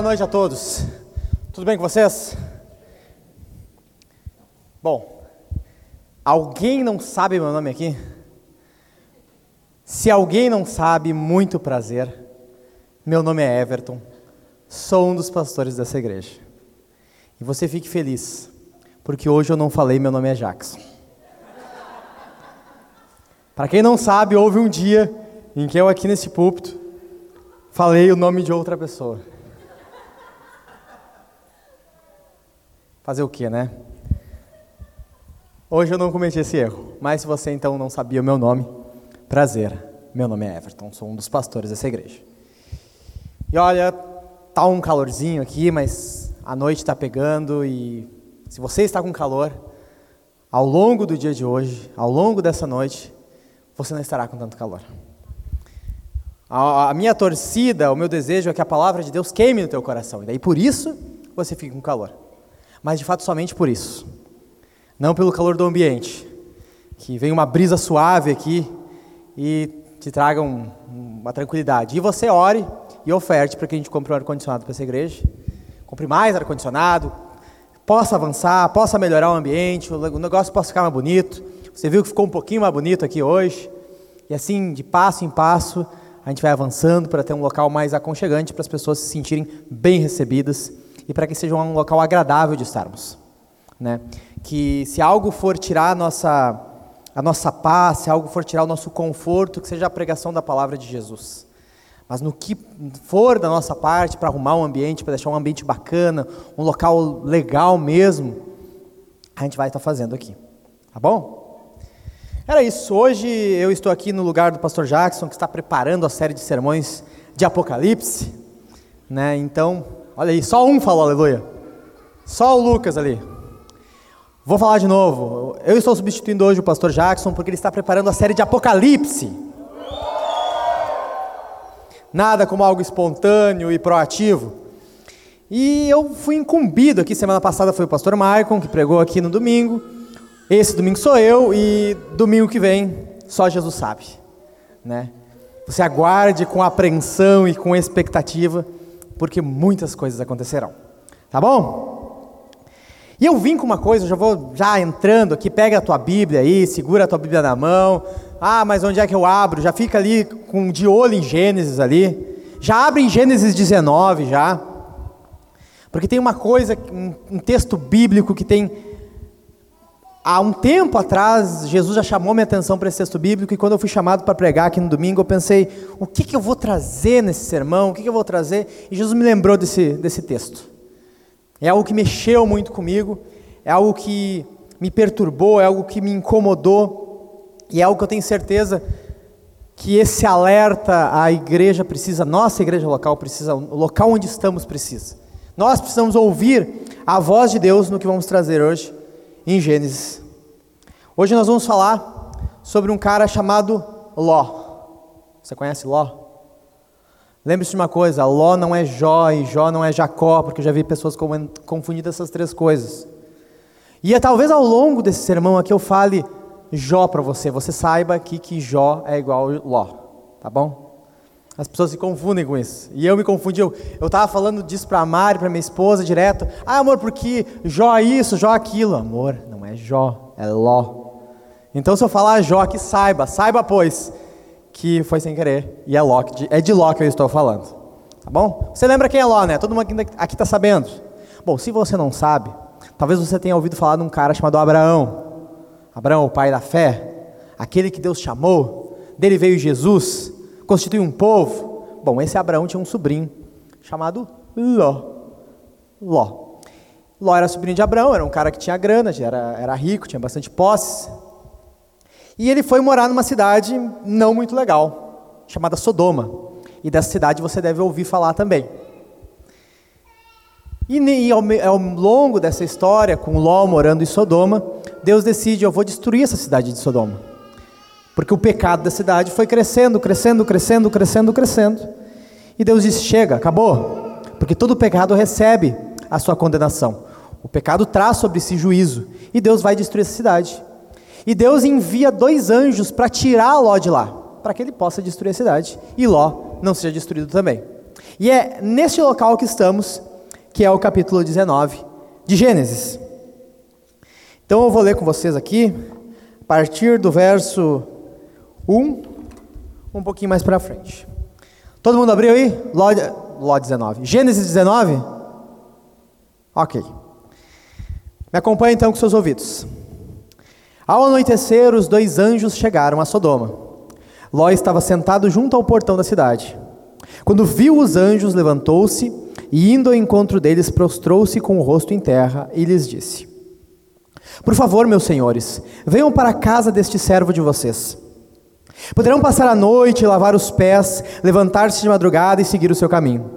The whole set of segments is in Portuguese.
Boa noite a todos. Tudo bem com vocês? Bom, alguém não sabe meu nome aqui? Se alguém não sabe, muito prazer. Meu nome é Everton. Sou um dos pastores dessa igreja. E você fique feliz, porque hoje eu não falei meu nome é Jackson. Para quem não sabe, houve um dia em que eu aqui nesse púlpito falei o nome de outra pessoa. Fazer o quê, né? Hoje eu não cometi esse erro, mas se você então não sabia o meu nome, prazer. Meu nome é Everton, sou um dos pastores dessa igreja. E olha, tá um calorzinho aqui, mas a noite está pegando e se você está com calor, ao longo do dia de hoje, ao longo dessa noite, você não estará com tanto calor. A, a minha torcida, o meu desejo é que a palavra de Deus queime no teu coração, e daí por isso você fica com calor mas de fato somente por isso. Não pelo calor do ambiente, que vem uma brisa suave aqui e te traga um, uma tranquilidade. E você ore e oferte para que a gente compre um ar-condicionado para essa igreja, compre mais ar-condicionado, possa avançar, possa melhorar o ambiente, o negócio possa ficar mais bonito. Você viu que ficou um pouquinho mais bonito aqui hoje. E assim, de passo em passo, a gente vai avançando para ter um local mais aconchegante para as pessoas se sentirem bem recebidas e para que seja um local agradável de estarmos. Né? Que se algo for tirar a nossa, a nossa paz, se algo for tirar o nosso conforto, que seja a pregação da palavra de Jesus. Mas no que for da nossa parte para arrumar um ambiente, para deixar um ambiente bacana, um local legal mesmo, a gente vai estar fazendo aqui. Tá bom? Era isso. Hoje eu estou aqui no lugar do pastor Jackson, que está preparando a série de sermões de Apocalipse. Né? Então, Olha aí, só um falou aleluia. Só o Lucas ali. Vou falar de novo. Eu estou substituindo hoje o pastor Jackson porque ele está preparando a série de Apocalipse. Nada como algo espontâneo e proativo. E eu fui incumbido aqui, semana passada foi o pastor Maicon que pregou aqui no domingo. Esse domingo sou eu e domingo que vem só Jesus sabe, né? Você aguarde com apreensão e com expectativa porque muitas coisas acontecerão. Tá bom? E eu vim com uma coisa, já vou já entrando aqui, pega a tua Bíblia aí, segura a tua Bíblia na mão. Ah, mas onde é que eu abro? Já fica ali com de olho em Gênesis ali. Já abre em Gênesis 19 já. Porque tem uma coisa, um, um texto bíblico que tem Há um tempo atrás, Jesus já chamou minha atenção para esse texto bíblico, e quando eu fui chamado para pregar aqui no domingo, eu pensei: o que, que eu vou trazer nesse sermão? O que, que eu vou trazer? E Jesus me lembrou desse, desse texto. É algo que mexeu muito comigo, é algo que me perturbou, é algo que me incomodou, e é algo que eu tenho certeza que esse alerta a igreja precisa, nossa igreja local precisa, o local onde estamos precisa. Nós precisamos ouvir a voz de Deus no que vamos trazer hoje em Gênesis. Hoje nós vamos falar sobre um cara chamado Ló. Você conhece Ló? Lembre-se de uma coisa: Ló não é Jó e Jó não é Jacó, porque eu já vi pessoas confundindo essas três coisas. E é talvez ao longo desse sermão aqui eu fale Jó para você, você saiba aqui que Jó é igual Ló, tá bom? As pessoas se confundem com isso. E eu me confundi. Eu estava falando disso para a Mari, para minha esposa, direto. Ah, amor, porque Jó é isso, Jó é aquilo. Amor, não é Jó, é Ló. Então, se eu falar Jó, que saiba, saiba, pois, que foi sem querer. E é, Ló, é de Ló que eu estou falando. Tá bom? Você lembra quem é Ló, né? Todo mundo aqui está sabendo. Bom, se você não sabe, talvez você tenha ouvido falar de um cara chamado Abraão. Abraão, o pai da fé. Aquele que Deus chamou. Dele veio Jesus constitui um povo. Bom, esse Abraão tinha um sobrinho chamado Ló. Ló. Ló era sobrinho de Abraão, era um cara que tinha grana, era, era rico, tinha bastante posses. E ele foi morar numa cidade não muito legal, chamada Sodoma. E dessa cidade você deve ouvir falar também. E, e ao, ao, longo dessa história, com Ló morando em Sodoma, Deus decide: eu vou destruir essa cidade de Sodoma. Porque o pecado da cidade foi crescendo, crescendo, crescendo, crescendo, crescendo. E Deus disse: chega, acabou. Porque todo pecado recebe a sua condenação. O pecado traz sobre si juízo. E Deus vai destruir essa cidade. E Deus envia dois anjos para tirar Ló de lá, para que ele possa destruir a cidade. E Ló não seja destruído também. E é neste local que estamos, que é o capítulo 19 de Gênesis. Então eu vou ler com vocês aqui, a partir do verso 1, um pouquinho mais para frente. Todo mundo abriu aí? Ló, Ló 19. Gênesis 19? Ok. Me acompanhe então com seus ouvidos. Ao anoitecer, os dois anjos chegaram a Sodoma. Ló estava sentado junto ao portão da cidade. Quando viu os anjos, levantou-se e, indo ao encontro deles, prostrou-se com o rosto em terra e lhes disse: Por favor, meus senhores, venham para a casa deste servo de vocês. Poderão passar a noite, lavar os pés, levantar-se de madrugada e seguir o seu caminho.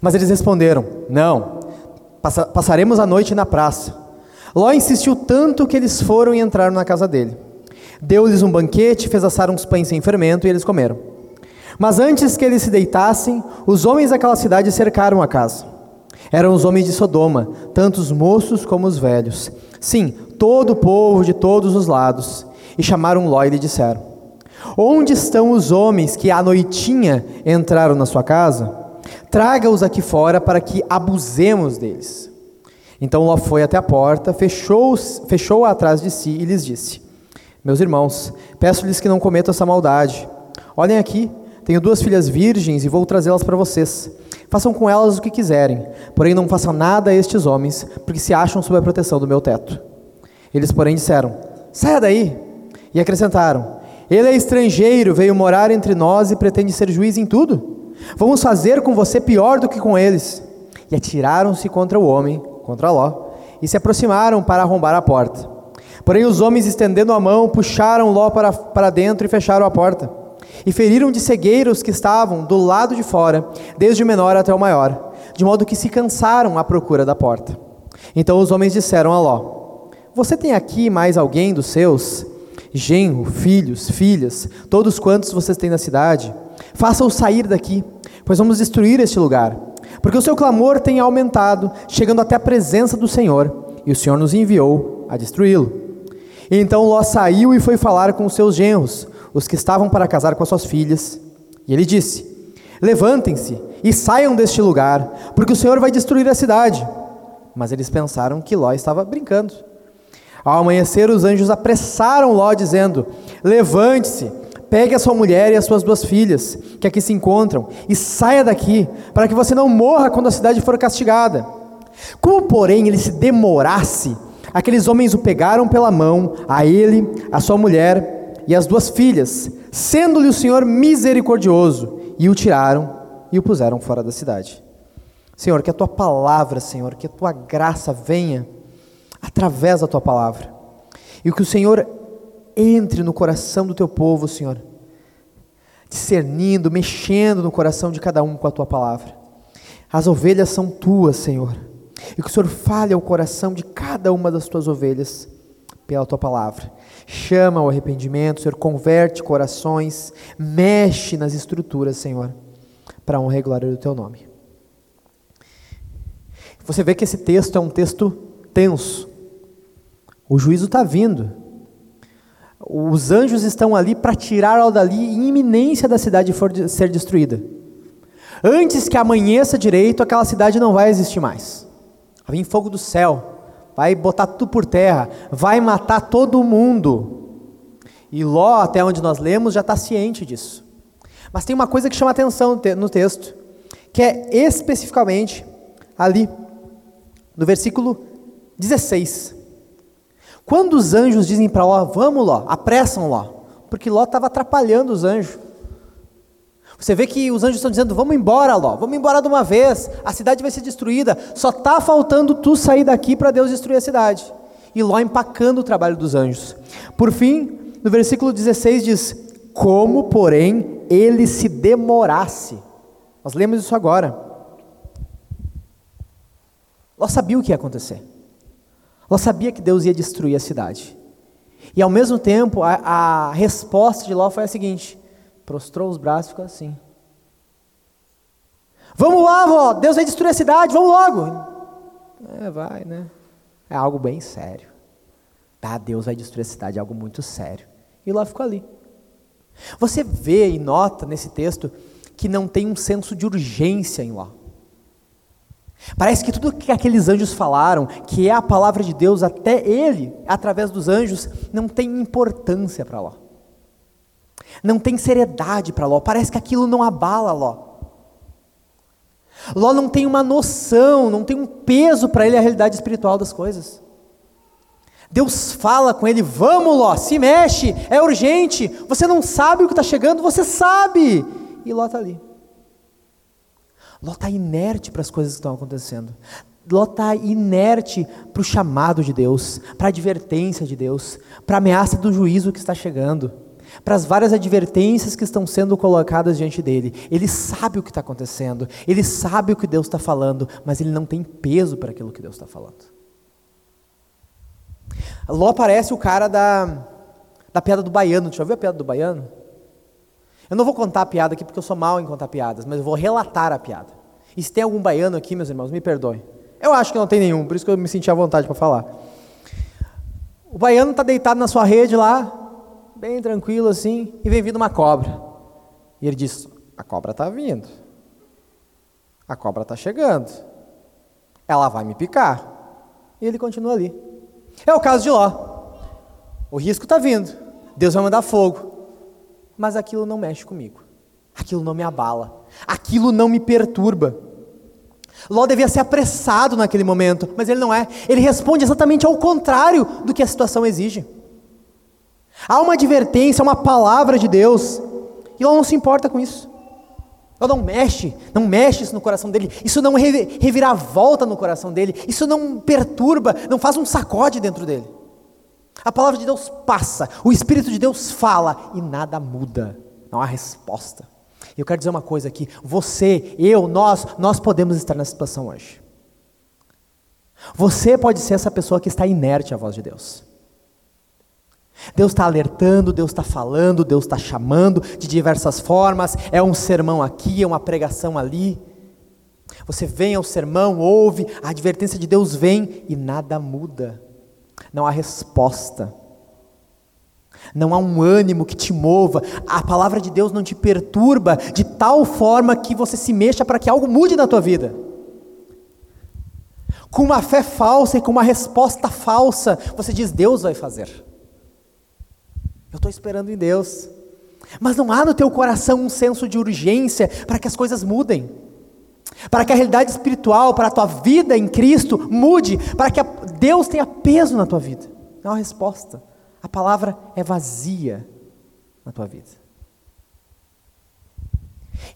Mas eles responderam: Não, passaremos a noite na praça. Ló insistiu tanto que eles foram e entraram na casa dele. Deu-lhes um banquete, fez assar uns pães sem fermento e eles comeram. Mas antes que eles se deitassem, os homens daquela cidade cercaram a casa. Eram os homens de Sodoma, tanto os moços como os velhos. Sim, todo o povo de todos os lados. E chamaram Ló e lhe disseram: Onde estão os homens que à noitinha entraram na sua casa? Traga-os aqui fora para que abusemos deles. Então Ló foi até a porta, fechou-a fechou atrás de si e lhes disse: Meus irmãos, peço-lhes que não cometam essa maldade. Olhem aqui, tenho duas filhas virgens e vou trazê-las para vocês. Façam com elas o que quiserem, porém não façam nada a estes homens, porque se acham sob a proteção do meu teto. Eles, porém, disseram: Saia daí! E acrescentaram: Ele é estrangeiro, veio morar entre nós e pretende ser juiz em tudo? Vamos fazer com você pior do que com eles. E atiraram-se contra o homem, contra Ló, e se aproximaram para arrombar a porta. Porém, os homens, estendendo a mão, puxaram Ló para, para dentro e fecharam a porta. E feriram de cegueira os que estavam do lado de fora, desde o menor até o maior, de modo que se cansaram à procura da porta. Então os homens disseram a Ló: Você tem aqui mais alguém dos seus? Genro, filhos, filhas, todos quantos vocês têm na cidade? Faça-o sair daqui, pois vamos destruir este lugar porque o seu clamor tem aumentado, chegando até a presença do Senhor, e o Senhor nos enviou a destruí-lo. Então Ló saiu e foi falar com os seus genros, os que estavam para casar com as suas filhas. E ele disse: Levantem-se e saiam deste lugar, porque o Senhor vai destruir a cidade. Mas eles pensaram que Ló estava brincando. Ao amanhecer, os anjos apressaram Ló, dizendo: Levante-se, Pegue a sua mulher e as suas duas filhas, que aqui se encontram, e saia daqui, para que você não morra quando a cidade for castigada. Como, porém, ele se demorasse, aqueles homens o pegaram pela mão, a ele, a sua mulher e as duas filhas, sendo-lhe o Senhor misericordioso, e o tiraram e o puseram fora da cidade. Senhor, que a tua palavra, Senhor, que a tua graça venha através da tua palavra. E que o Senhor entre no coração do teu povo, Senhor, discernindo, mexendo no coração de cada um com a tua palavra. As ovelhas são tuas, Senhor, e que o Senhor fale ao coração de cada uma das tuas ovelhas pela tua palavra. Chama ao arrependimento, Senhor, converte corações, mexe nas estruturas, Senhor, para honra e glória do teu nome. Você vê que esse texto é um texto tenso. O juízo está vindo. Os anjos estão ali para tirá-la dali em iminência da cidade for de ser destruída. Antes que amanheça direito, aquela cidade não vai existir mais. Vai vir fogo do céu, vai botar tudo por terra, vai matar todo mundo. E Ló, até onde nós lemos, já está ciente disso. Mas tem uma coisa que chama atenção no texto, que é especificamente ali, no versículo 16. Quando os anjos dizem para Ló, vamos Ló, apressam Ló, porque Ló estava atrapalhando os anjos. Você vê que os anjos estão dizendo, vamos embora Ló, vamos embora de uma vez, a cidade vai ser destruída, só está faltando tu sair daqui para Deus destruir a cidade. E Ló empacando o trabalho dos anjos. Por fim, no versículo 16 diz, como porém ele se demorasse. Nós lemos isso agora. Ló sabia o que ia acontecer. Ela sabia que Deus ia destruir a cidade. E ao mesmo tempo, a, a resposta de Ló foi a seguinte: prostrou os braços e ficou assim. Vamos lá, vó, Deus vai destruir a cidade, vamos logo. É, vai, né? É algo bem sério. Tá, Deus vai destruir a cidade, é algo muito sério. E Ló ficou ali. Você vê e nota nesse texto que não tem um senso de urgência em Ló. Parece que tudo que aqueles anjos falaram, que é a palavra de Deus até ele, através dos anjos, não tem importância para Ló. Não tem seriedade para Ló. Parece que aquilo não abala Ló. Ló não tem uma noção, não tem um peso para ele a realidade espiritual das coisas. Deus fala com ele: Vamos, Ló, se mexe, é urgente. Você não sabe o que está chegando, você sabe. E Ló está ali. Ló está inerte para as coisas que estão acontecendo. Ló está inerte para o chamado de Deus, para a advertência de Deus, para a ameaça do juízo que está chegando para as várias advertências que estão sendo colocadas diante dele. Ele sabe o que está acontecendo, ele sabe o que Deus está falando, mas ele não tem peso para aquilo que Deus está falando. Ló parece o cara da, da piada do baiano. Já ouviu a piada do baiano? Eu não vou contar a piada aqui porque eu sou mal em contar piadas, mas eu vou relatar a piada. E se tem algum baiano aqui, meus irmãos, me perdoem. Eu acho que não tem nenhum, por isso que eu me senti à vontade para falar. O baiano está deitado na sua rede lá, bem tranquilo assim, e vem vindo uma cobra. E ele diz: A cobra está vindo. A cobra está chegando. Ela vai me picar. E ele continua ali. É o caso de Ló. O risco está vindo. Deus vai mandar fogo. Mas aquilo não mexe comigo. Aquilo não me abala. Aquilo não me perturba. Ló devia ser apressado naquele momento, mas ele não é. Ele responde exatamente ao contrário do que a situação exige. Há uma advertência, uma palavra de Deus, e ela não se importa com isso. Ela não mexe, não mexe isso no coração dele, isso não revira volta no coração dele, isso não perturba, não faz um sacode dentro dele. A palavra de Deus passa, o Espírito de Deus fala e nada muda, não há resposta. Eu quero dizer uma coisa aqui: você, eu, nós, nós podemos estar nessa situação hoje. Você pode ser essa pessoa que está inerte à voz de Deus. Deus está alertando, Deus está falando, Deus está chamando de diversas formas. É um sermão aqui, é uma pregação ali. Você vem ao sermão, ouve, a advertência de Deus vem e nada muda. Não há resposta. Não há um ânimo que te mova. A palavra de Deus não te perturba de tal forma que você se mexa para que algo mude na tua vida. Com uma fé falsa e com uma resposta falsa, você diz: Deus vai fazer. Eu estou esperando em Deus. Mas não há no teu coração um senso de urgência para que as coisas mudem. Para que a realidade espiritual, para a tua vida em Cristo mude, para que Deus tenha peso na tua vida. Não há resposta. A palavra é vazia na tua vida.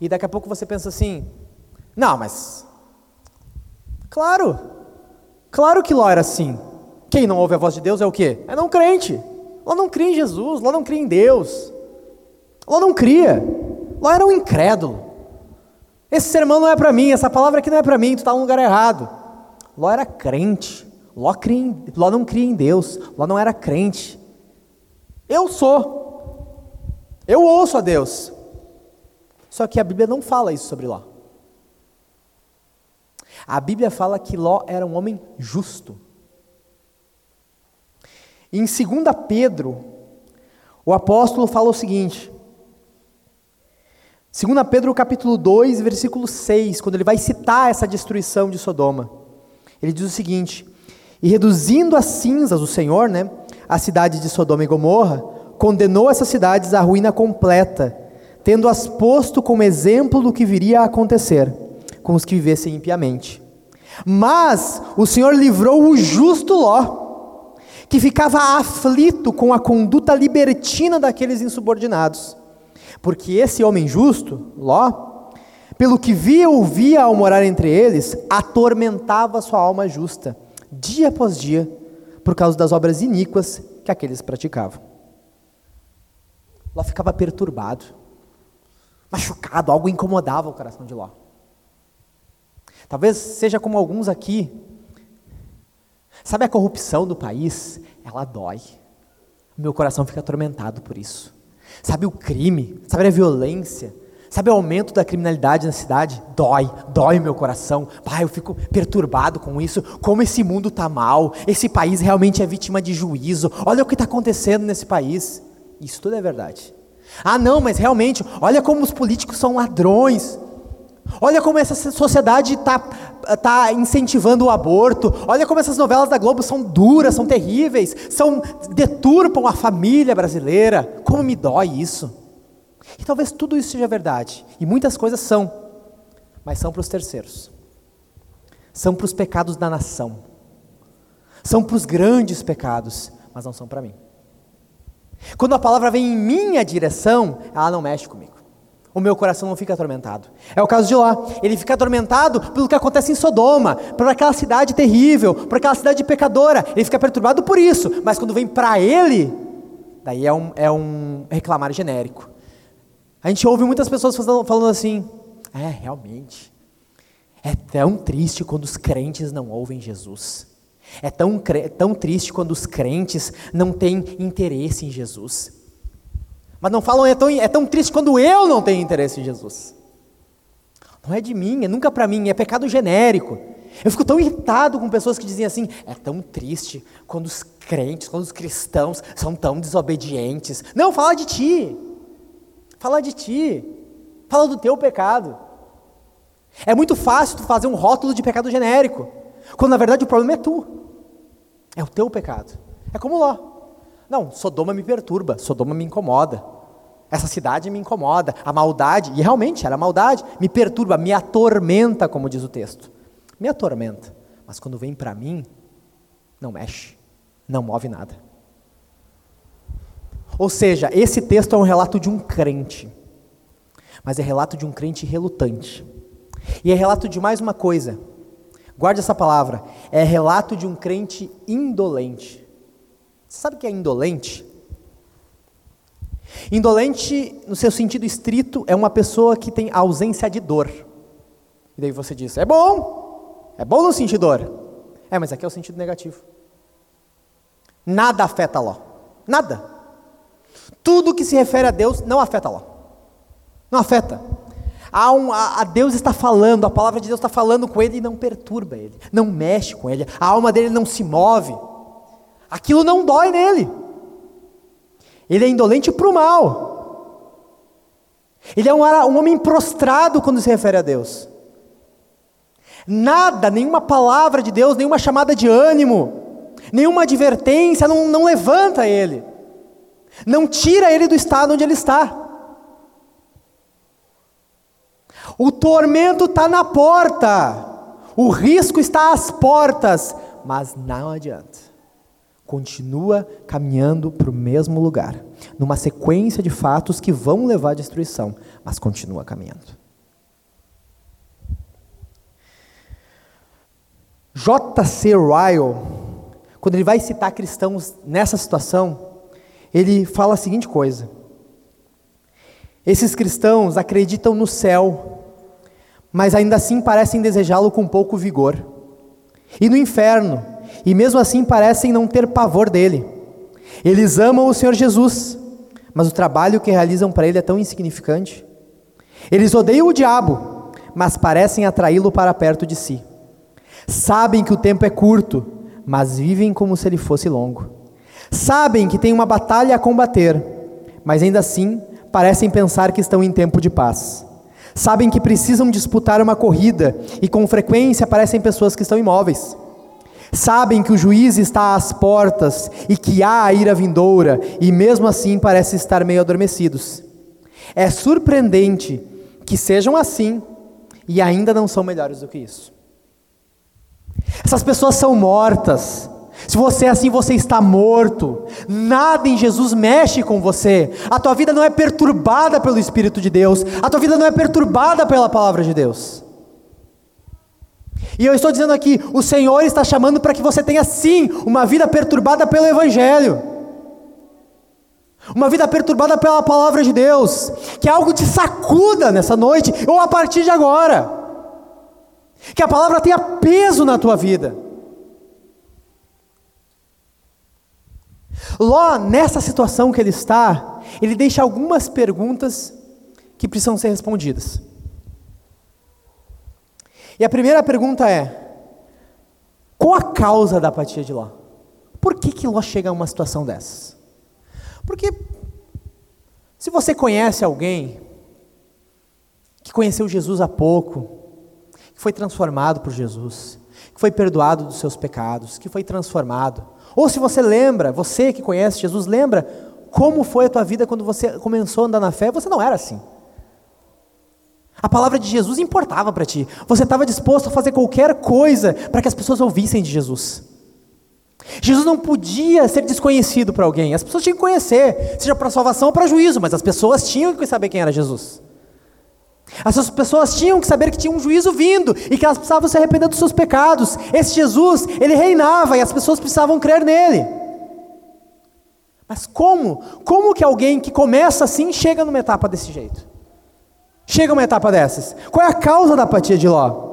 E daqui a pouco você pensa assim: não, mas. Claro, claro que Ló era assim. Quem não ouve a voz de Deus é o quê? É não crente. Ló não cria em Jesus, Ló não cria em Deus. Ló não cria. Ló era um incrédulo. Esse sermão não é para mim, essa palavra aqui não é para mim, tu está no lugar errado. Ló era crente. Ló, cria em, Ló não cria em Deus. Ló não era crente. Eu sou. Eu ouço a Deus. Só que a Bíblia não fala isso sobre Ló. A Bíblia fala que Ló era um homem justo. Em 2 Pedro, o apóstolo fala o seguinte: 2 Pedro capítulo 2, versículo 6, quando ele vai citar essa destruição de Sodoma. Ele diz o seguinte: E reduzindo as cinzas o Senhor, né, a cidade de Sodoma e Gomorra, condenou essas cidades à ruína completa, tendo-as posto como exemplo do que viria a acontecer com os que vivessem impiamente. Mas o Senhor livrou o justo Ló, que ficava aflito com a conduta libertina daqueles insubordinados. Porque esse homem justo, Ló, pelo que via e ouvia ao morar entre eles, atormentava sua alma justa, dia após dia, por causa das obras iníquas que aqueles praticavam. Ló ficava perturbado, machucado, algo incomodava o coração de Ló. Talvez seja como alguns aqui Sabe a corrupção do país? Ela dói. Meu coração fica atormentado por isso. Sabe o crime? Sabe a violência? Sabe o aumento da criminalidade na cidade? Dói, dói meu coração. Pai, eu fico perturbado com isso. Como esse mundo está mal. Esse país realmente é vítima de juízo. Olha o que está acontecendo nesse país. Isso tudo é verdade. Ah, não, mas realmente, olha como os políticos são ladrões. Olha como essa sociedade está tá incentivando o aborto. Olha como essas novelas da Globo são duras, são terríveis, são deturpam a família brasileira. Como me dói isso. E talvez tudo isso seja verdade. E muitas coisas são, mas são para os terceiros. São para os pecados da nação. São para os grandes pecados, mas não são para mim. Quando a palavra vem em minha direção, ela não mexe comigo o meu coração não fica atormentado. É o caso de Ló. Ele fica atormentado pelo que acontece em Sodoma, por aquela cidade terrível, por aquela cidade pecadora. Ele fica perturbado por isso. Mas quando vem para ele, daí é um, é um reclamar genérico. A gente ouve muitas pessoas falando assim: é, realmente. É tão triste quando os crentes não ouvem Jesus. É tão, tão triste quando os crentes não têm interesse em Jesus. Mas não falam, é tão, é tão triste quando eu não tenho interesse em Jesus. Não é de mim, é nunca para mim, é pecado genérico. Eu fico tão irritado com pessoas que dizem assim: é tão triste quando os crentes, quando os cristãos são tão desobedientes. Não, fala de ti. Fala de ti. Fala do teu pecado. É muito fácil tu fazer um rótulo de pecado genérico, quando na verdade o problema é tu. É o teu pecado. É como Ló. Não, Sodoma me perturba, Sodoma me incomoda. Essa cidade me incomoda, a maldade, e realmente era maldade, me perturba, me atormenta, como diz o texto. Me atormenta, mas quando vem para mim, não mexe, não move nada. Ou seja, esse texto é um relato de um crente, mas é relato de um crente relutante. E é relato de mais uma coisa, guarde essa palavra, é relato de um crente indolente. Você sabe o que é indolente? Indolente, no seu sentido estrito, é uma pessoa que tem ausência de dor. E daí você diz: é bom, é bom não sentir dor. É, mas aqui é o sentido negativo. Nada afeta Ló. Nada. Tudo que se refere a Deus não afeta Ló. Não afeta. Um, a, a, Deus está falando, a palavra de Deus está falando com ele e não perturba ele, não mexe com ele, a alma dele não se move. Aquilo não dói nele. Ele é indolente para o mal. Ele é um, um homem prostrado quando se refere a Deus. Nada, nenhuma palavra de Deus, nenhuma chamada de ânimo, nenhuma advertência não, não levanta ele, não tira ele do estado onde ele está. O tormento está na porta, o risco está às portas, mas não adianta continua caminhando para o mesmo lugar, numa sequência de fatos que vão levar à destruição, mas continua caminhando. J.C. Ryle, quando ele vai citar cristãos nessa situação, ele fala a seguinte coisa: esses cristãos acreditam no céu, mas ainda assim parecem desejá-lo com pouco vigor, e no inferno, e mesmo assim parecem não ter pavor dele. Eles amam o Senhor Jesus, mas o trabalho que realizam para ele é tão insignificante. Eles odeiam o diabo, mas parecem atraí-lo para perto de si. Sabem que o tempo é curto, mas vivem como se ele fosse longo. Sabem que tem uma batalha a combater, mas ainda assim parecem pensar que estão em tempo de paz. Sabem que precisam disputar uma corrida e com frequência parecem pessoas que estão imóveis. Sabem que o juiz está às portas e que há a ira vindoura, e mesmo assim parecem estar meio adormecidos. É surpreendente que sejam assim e ainda não são melhores do que isso. Essas pessoas são mortas. Se você é assim, você está morto. Nada em Jesus mexe com você. A tua vida não é perturbada pelo Espírito de Deus. A tua vida não é perturbada pela palavra de Deus. E eu estou dizendo aqui, o Senhor está chamando para que você tenha sim uma vida perturbada pelo Evangelho. Uma vida perturbada pela palavra de Deus. Que algo te sacuda nessa noite ou a partir de agora. Que a palavra tenha peso na tua vida. Ló, nessa situação que ele está, ele deixa algumas perguntas que precisam ser respondidas. E a primeira pergunta é: qual a causa da apatia de Ló? Por que, que Ló chega a uma situação dessas? Porque Se você conhece alguém que conheceu Jesus há pouco, que foi transformado por Jesus, que foi perdoado dos seus pecados, que foi transformado, ou se você lembra, você que conhece Jesus, lembra como foi a tua vida quando você começou a andar na fé, você não era assim. A palavra de Jesus importava para ti. Você estava disposto a fazer qualquer coisa para que as pessoas ouvissem de Jesus. Jesus não podia ser desconhecido para alguém. As pessoas tinham que conhecer, seja para salvação ou para juízo, mas as pessoas tinham que saber quem era Jesus. As pessoas tinham que saber que tinha um juízo vindo e que elas precisavam se arrepender dos seus pecados. Esse Jesus, ele reinava e as pessoas precisavam crer nele. Mas como? Como que alguém que começa assim chega numa etapa desse jeito? Chega uma etapa dessas. Qual é a causa da apatia de Ló?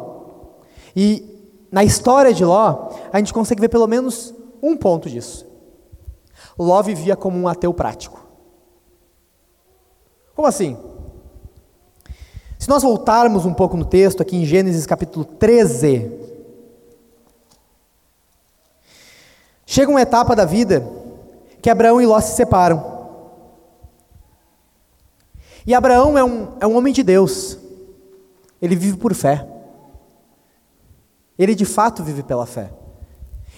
E na história de Ló, a gente consegue ver pelo menos um ponto disso. Ló vivia como um ateu prático. Como assim? Se nós voltarmos um pouco no texto, aqui em Gênesis capítulo 13, chega uma etapa da vida que Abraão e Ló se separam. E Abraão é um, é um homem de Deus, ele vive por fé. Ele de fato vive pela fé.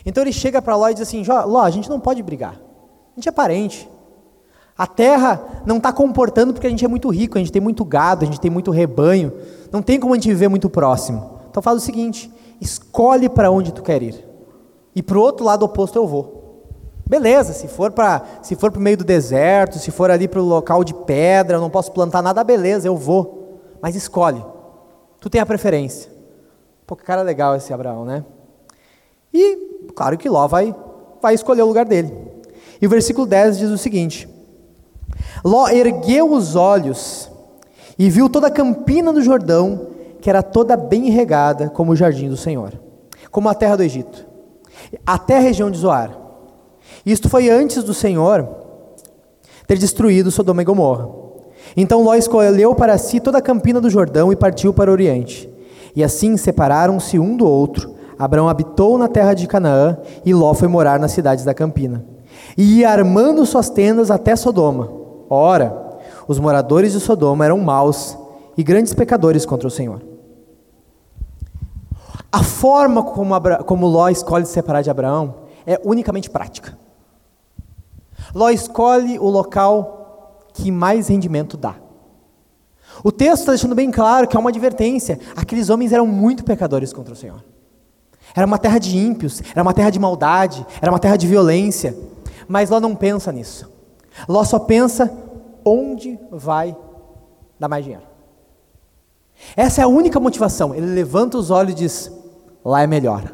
Então ele chega para Ló e diz assim: Ló, a gente não pode brigar, a gente é parente. A terra não está comportando porque a gente é muito rico, a gente tem muito gado, a gente tem muito rebanho. Não tem como a gente viver muito próximo. Então faz o seguinte: escolhe para onde tu quer ir. E para o outro lado oposto eu vou. Beleza, se for para se for para o meio do deserto, se for ali para o local de pedra, eu não posso plantar nada, beleza, eu vou. Mas escolhe. Tu tem a preferência. Pô, que cara legal esse Abraão, né? E claro que Ló vai vai escolher o lugar dele. E o versículo 10 diz o seguinte: Ló ergueu os olhos e viu toda a campina do Jordão, que era toda bem regada, como o jardim do Senhor, como a terra do Egito, até a região de Zoar. Isto foi antes do Senhor ter destruído Sodoma e Gomorra. Então Ló escolheu para si toda a campina do Jordão e partiu para o Oriente. E assim separaram-se um do outro. Abraão habitou na terra de Canaã e Ló foi morar nas cidades da campina. E ia armando suas tendas até Sodoma Ora, os moradores de Sodoma eram maus e grandes pecadores contra o Senhor. A forma como, Abra como Ló escolhe se separar de Abraão é unicamente prática. Ló escolhe o local que mais rendimento dá. O texto está deixando bem claro que é uma advertência. Aqueles homens eram muito pecadores contra o Senhor. Era uma terra de ímpios, era uma terra de maldade, era uma terra de violência. Mas Ló não pensa nisso. Ló só pensa onde vai dar mais dinheiro. Essa é a única motivação. Ele levanta os olhos e diz: lá é melhor.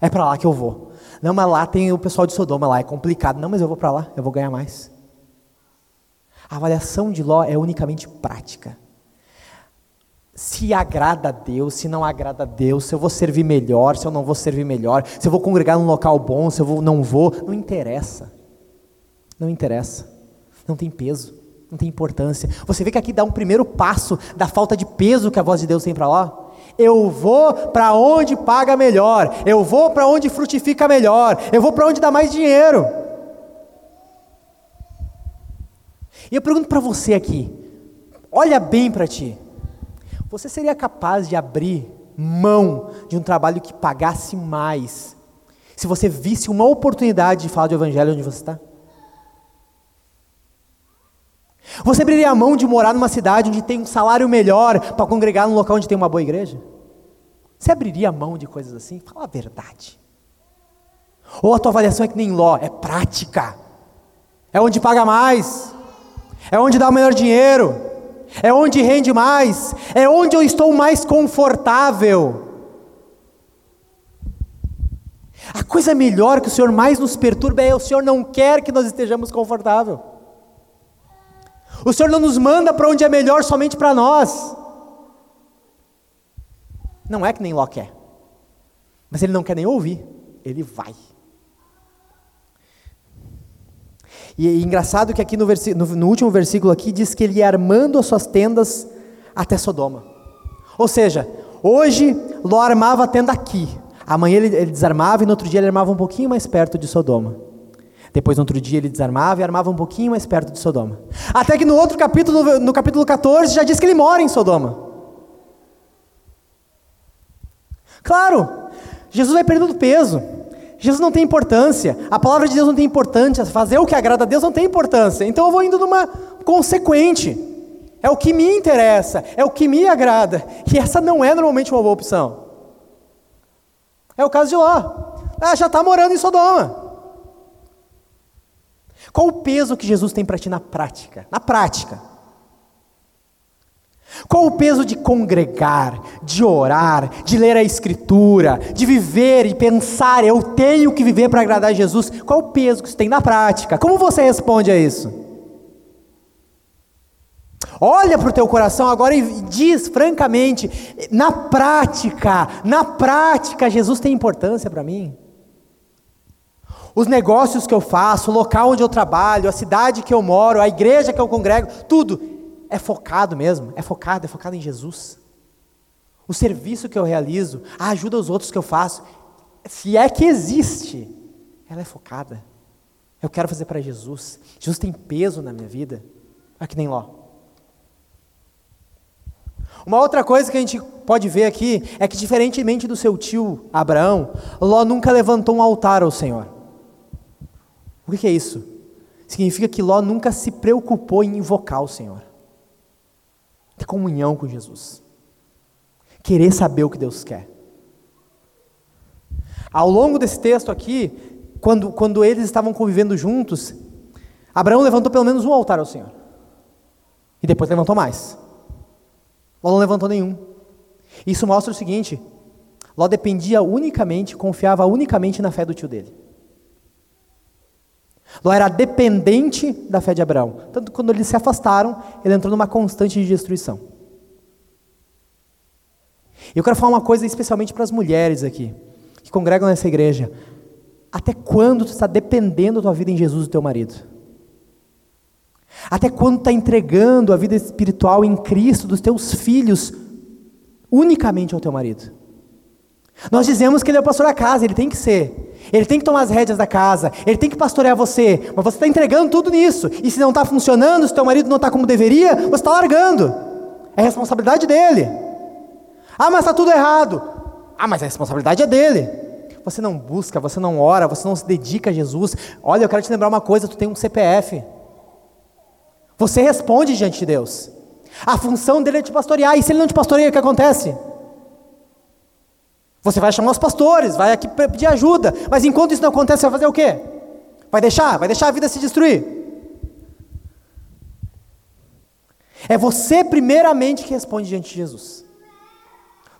É para lá que eu vou. Não, mas lá tem o pessoal de Sodoma, lá é complicado. Não, mas eu vou para lá, eu vou ganhar mais. A avaliação de Ló é unicamente prática. Se agrada a Deus, se não agrada a Deus, se eu vou servir melhor, se eu não vou servir melhor, se eu vou congregar num local bom, se eu vou, não vou, não interessa. Não interessa. Não tem peso. Não tem importância. Você vê que aqui dá um primeiro passo da falta de peso que a voz de Deus tem para lá. Eu vou para onde paga melhor. Eu vou para onde frutifica melhor. Eu vou para onde dá mais dinheiro. E eu pergunto para você aqui: olha bem para ti. Você seria capaz de abrir mão de um trabalho que pagasse mais, se você visse uma oportunidade de falar do Evangelho onde você está? Você abriria a mão de morar numa cidade onde tem um salário melhor para congregar num local onde tem uma boa igreja? Você abriria a mão de coisas assim? Fala a verdade. Ou a tua avaliação é que nem Ló, é prática. É onde paga mais. É onde dá o melhor dinheiro. É onde rende mais. É onde eu estou mais confortável. A coisa melhor que o Senhor mais nos perturba é o Senhor não quer que nós estejamos confortável. O Senhor não nos manda para onde é melhor somente para nós. Não é que nem Ló quer. Mas ele não quer nem ouvir. Ele vai. E é engraçado que aqui no, no, no, último versículo aqui diz que ele ia armando as suas tendas até Sodoma. Ou seja, hoje Ló armava a tenda aqui. Amanhã ele, ele desarmava e no outro dia ele armava um pouquinho mais perto de Sodoma. Depois, no outro dia, ele desarmava e armava um pouquinho mais perto de Sodoma. Até que no outro capítulo, no capítulo 14, já diz que ele mora em Sodoma. Claro, Jesus vai perdendo peso. Jesus não tem importância. A palavra de Deus não tem importância. Fazer o que agrada a Deus não tem importância. Então eu vou indo numa consequente. É o que me interessa, é o que me agrada. E essa não é normalmente uma boa opção. É o caso de Ló. Ah, já está morando em Sodoma. Qual o peso que Jesus tem para ti na prática? Na prática. Qual o peso de congregar, de orar, de ler a Escritura, de viver e pensar, eu tenho que viver para agradar a Jesus? Qual o peso que isso tem na prática? Como você responde a isso? Olha para o teu coração agora e diz francamente: na prática, na prática, Jesus tem importância para mim? Os negócios que eu faço, o local onde eu trabalho, a cidade que eu moro, a igreja que eu congrego, tudo é focado mesmo, é focado, é focado em Jesus. O serviço que eu realizo, a ajuda aos outros que eu faço, se é que existe, ela é focada. Eu quero fazer para Jesus. Jesus tem peso na minha vida. É que nem Ló. Uma outra coisa que a gente pode ver aqui é que, diferentemente do seu tio Abraão, Ló nunca levantou um altar ao Senhor. O que é isso? Significa que Ló nunca se preocupou em invocar o Senhor ter comunhão com Jesus, querer saber o que Deus quer. Ao longo desse texto aqui, quando, quando eles estavam convivendo juntos, Abraão levantou pelo menos um altar ao Senhor. E depois levantou mais. Ló não levantou nenhum. Isso mostra o seguinte: Ló dependia unicamente, confiava unicamente na fé do tio dele. Ló era dependente da fé de Abraão. Tanto que quando eles se afastaram, ele entrou numa constante de destruição. E eu quero falar uma coisa especialmente para as mulheres aqui, que congregam nessa igreja. Até quando tu está dependendo da tua vida em Jesus do teu marido? Até quando está entregando a vida espiritual em Cristo dos teus filhos unicamente ao teu marido? Nós dizemos que ele é o pastor da casa, ele tem que ser. Ele tem que tomar as rédeas da casa, ele tem que pastorear você, mas você está entregando tudo nisso. E se não está funcionando, se teu marido não está como deveria, você está largando. É responsabilidade dele. Ah, mas está tudo errado. Ah, mas a responsabilidade é dele. Você não busca, você não ora, você não se dedica a Jesus. Olha, eu quero te lembrar uma coisa: tu tem um CPF. Você responde diante de Deus. A função dele é te pastorear. E se ele não te pastoreia, o que acontece? Você vai chamar os pastores, vai aqui pedir ajuda, mas enquanto isso não acontece, você vai fazer o quê? Vai deixar? Vai deixar a vida se destruir? É você primeiramente que responde diante de Jesus.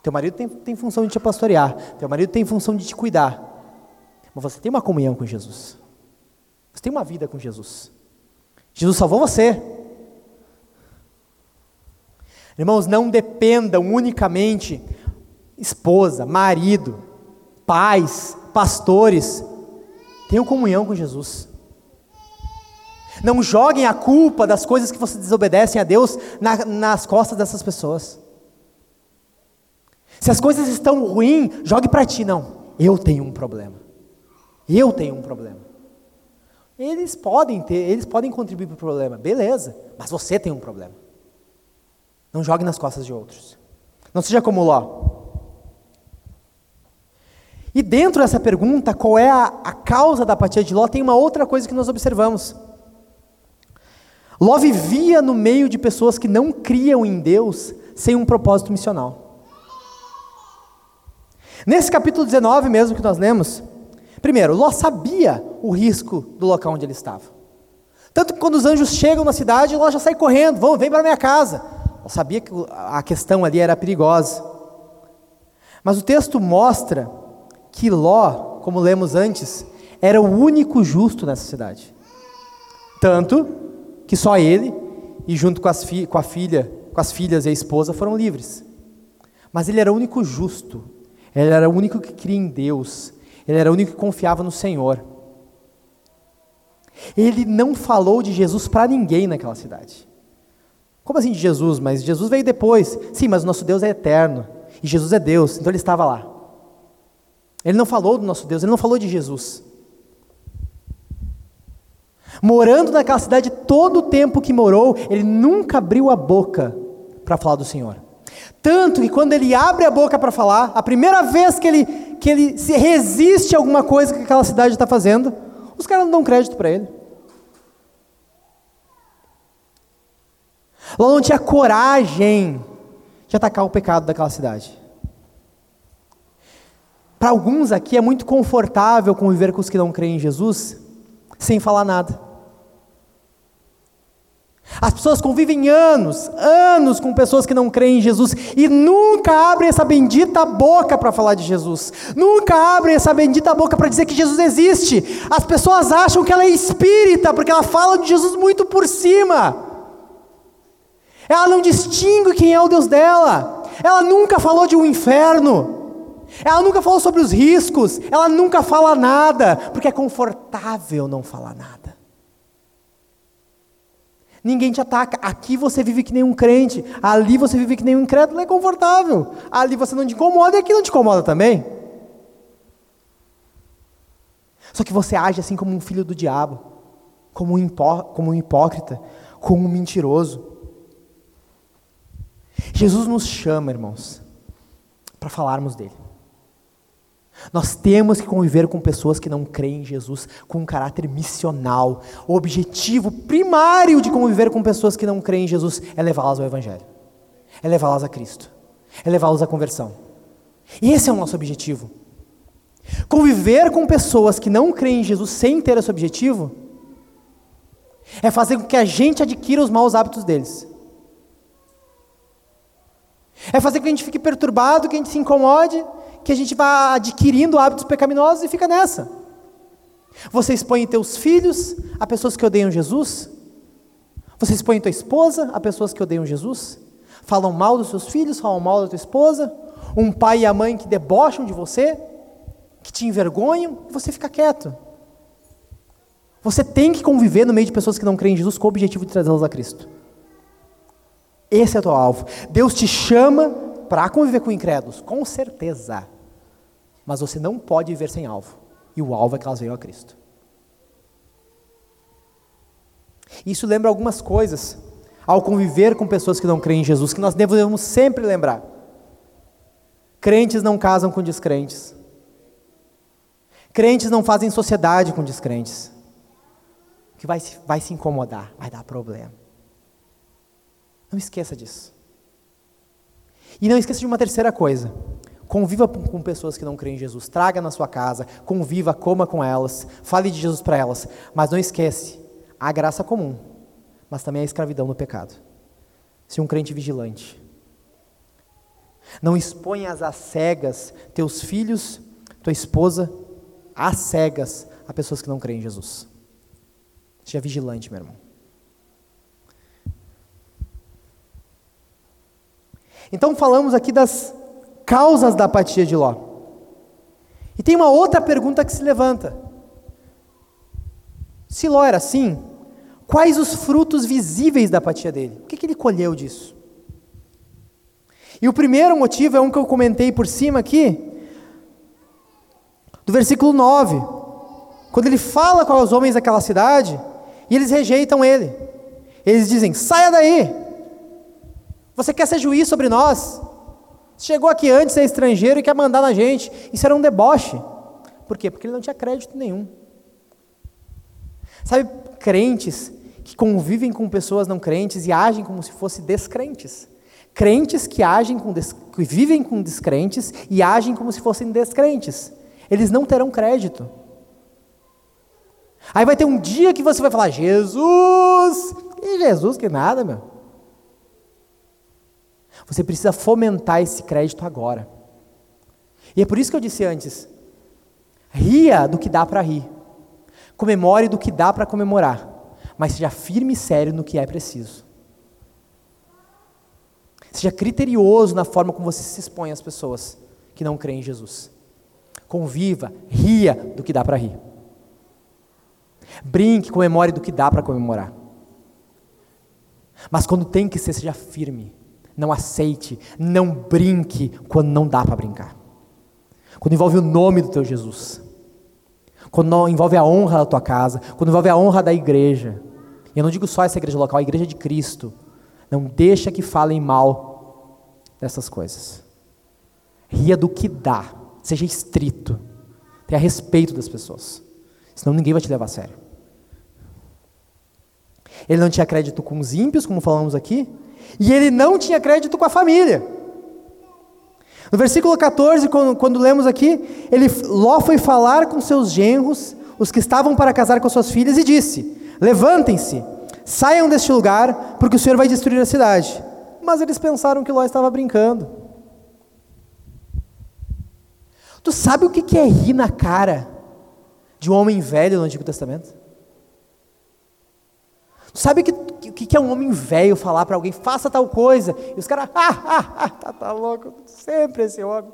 Teu marido tem, tem função de te pastorear, teu marido tem função de te cuidar, mas você tem uma comunhão com Jesus. Você tem uma vida com Jesus. Jesus salvou você. Irmãos, não dependam unicamente esposa, marido, pais, pastores, tenham comunhão com Jesus. Não joguem a culpa das coisas que vocês desobedecem a Deus na, nas costas dessas pessoas. Se as coisas estão ruins, jogue para ti, não. Eu tenho um problema. Eu tenho um problema. Eles podem ter, eles podem contribuir para o problema, beleza, mas você tem um problema. Não jogue nas costas de outros. Não seja como Ló. E dentro dessa pergunta, qual é a, a causa da apatia de Ló, tem uma outra coisa que nós observamos. Ló vivia no meio de pessoas que não criam em Deus sem um propósito missional. Nesse capítulo 19 mesmo que nós lemos, primeiro, Ló sabia o risco do local onde ele estava. Tanto que quando os anjos chegam na cidade, Ló já sai correndo, vão, vem para minha casa. Ló sabia que a questão ali era perigosa. Mas o texto mostra que Ló, como lemos antes, era o único justo nessa cidade. Tanto que só ele, e junto com, fi com a filha, com as filhas e a esposa, foram livres. Mas ele era o único justo, ele era o único que cria em Deus, ele era o único que confiava no Senhor. Ele não falou de Jesus para ninguém naquela cidade. Como assim de Jesus? Mas Jesus veio depois. Sim, mas o nosso Deus é eterno. E Jesus é Deus, então ele estava lá. Ele não falou do nosso Deus, ele não falou de Jesus. Morando naquela cidade todo o tempo que morou, ele nunca abriu a boca para falar do Senhor. Tanto que quando ele abre a boca para falar, a primeira vez que ele, que ele se resiste a alguma coisa que aquela cidade está fazendo, os caras não dão crédito para ele. Lá não tinha coragem de atacar o pecado daquela cidade. Para alguns aqui é muito confortável conviver com os que não creem em Jesus sem falar nada. As pessoas convivem anos, anos com pessoas que não creem em Jesus e nunca abrem essa bendita boca para falar de Jesus. Nunca abrem essa bendita boca para dizer que Jesus existe. As pessoas acham que ela é espírita porque ela fala de Jesus muito por cima. Ela não distingue quem é o Deus dela. Ela nunca falou de um inferno. Ela nunca falou sobre os riscos, ela nunca fala nada, porque é confortável não falar nada. Ninguém te ataca. Aqui você vive que nem um crente, ali você vive que nem um incrédulo, é confortável. Ali você não te incomoda e aqui não te incomoda também. Só que você age assim como um filho do diabo, como um, hipó como um hipócrita, como um mentiroso. Jesus nos chama, irmãos, para falarmos dele. Nós temos que conviver com pessoas que não creem em Jesus com um caráter missional. O objetivo primário de conviver com pessoas que não creem em Jesus é levá-las ao Evangelho, é levá-las a Cristo, é levá-las à conversão. E esse é o nosso objetivo. Conviver com pessoas que não creem em Jesus sem ter esse objetivo é fazer com que a gente adquira os maus hábitos deles. É fazer com que a gente fique perturbado, que a gente se incomode que a gente vai adquirindo hábitos pecaminosos e fica nessa. Você expõe teus filhos a pessoas que odeiam Jesus? Você expõe tua esposa a pessoas que odeiam Jesus? Falam mal dos seus filhos, falam mal da tua esposa? Um pai e a mãe que debocham de você? Que te envergonham? E você fica quieto. Você tem que conviver no meio de pessoas que não creem em Jesus com o objetivo de trazê-las a Cristo. Esse é o teu alvo. Deus te chama para conviver com incrédulos, com certeza. Mas você não pode viver sem alvo. E o alvo é que elas venham a Cristo. Isso lembra algumas coisas ao conviver com pessoas que não creem em Jesus, que nós devemos sempre lembrar. Crentes não casam com descrentes. Crentes não fazem sociedade com descrentes. Que vai, vai se incomodar, vai dar problema. Não esqueça disso. E não esqueça de uma terceira coisa. Conviva com pessoas que não creem em Jesus. Traga na sua casa, conviva, coma com elas, fale de Jesus para elas. Mas não esquece a graça comum, mas também a escravidão no pecado. Se um crente vigilante. Não exponhas às cegas teus filhos, tua esposa, às cegas a pessoas que não creem em Jesus. Seja vigilante, meu irmão. Então falamos aqui das causas da apatia de Ló. E tem uma outra pergunta que se levanta. Se Ló era assim, quais os frutos visíveis da apatia dele? O que, que ele colheu disso? E o primeiro motivo é um que eu comentei por cima aqui, do versículo 9, quando ele fala com os homens daquela cidade e eles rejeitam ele. Eles dizem: saia daí, você quer ser juiz sobre nós? Chegou aqui antes, é estrangeiro e quer mandar na gente. Isso era um deboche. Por quê? Porque ele não tinha crédito nenhum. Sabe, crentes que convivem com pessoas não crentes e agem como se fossem descrentes. Crentes que agem com des... que vivem com descrentes e agem como se fossem descrentes. Eles não terão crédito. Aí vai ter um dia que você vai falar, Jesus! E Jesus que nada, meu. Você precisa fomentar esse crédito agora. E é por isso que eu disse antes: ria do que dá para rir, comemore do que dá para comemorar, mas seja firme e sério no que é preciso. Seja criterioso na forma como você se expõe às pessoas que não creem em Jesus. Conviva, ria do que dá para rir. Brinque, comemore do que dá para comemorar. Mas quando tem que ser, seja firme não aceite, não brinque quando não dá para brincar. Quando envolve o nome do teu Jesus. quando envolve a honra da tua casa, quando envolve a honra da igreja. E eu não digo só essa igreja local, a igreja de Cristo. Não deixa que falem mal dessas coisas. Ria do que dá, seja estrito, tenha respeito das pessoas, senão ninguém vai te levar a sério. Ele não tinha crédito com os ímpios, como falamos aqui, e ele não tinha crédito com a família. No versículo 14, quando, quando, lemos aqui, ele, Ló foi falar com seus genros, os que estavam para casar com suas filhas, e disse: Levantem-se, saiam deste lugar, porque o Senhor vai destruir a cidade. Mas eles pensaram que Ló estava brincando. Tu sabe o que é rir na cara de um homem velho no Antigo Testamento? Tu sabe que, que, que, é um homem velho falar para alguém, faça tal coisa, e os caras, ah, ah, ah, tá, tá louco, sempre esse homem.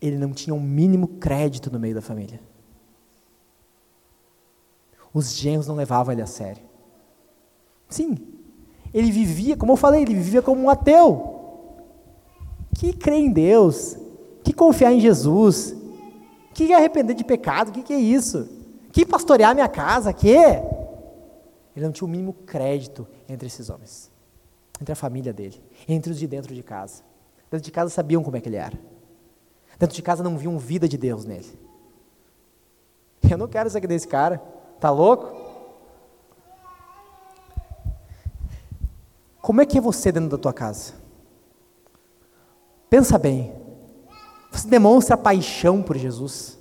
Ele não tinha um mínimo crédito no meio da família. Os genros não levavam ele a sério. Sim, ele vivia, como eu falei, ele vivia como um ateu. Que crê em Deus, que confiar em Jesus, que arrepender de pecado, o que, que é isso? Que pastorear minha casa, que? Ele não tinha o mínimo crédito entre esses homens, entre a família dele, entre os de dentro de casa. Dentro de casa sabiam como é que ele era. Dentro de casa não viam vida de Deus nele. Eu não quero ser aqui desse cara. Tá louco? Como é que é você dentro da tua casa? Pensa bem. Você demonstra paixão por Jesus?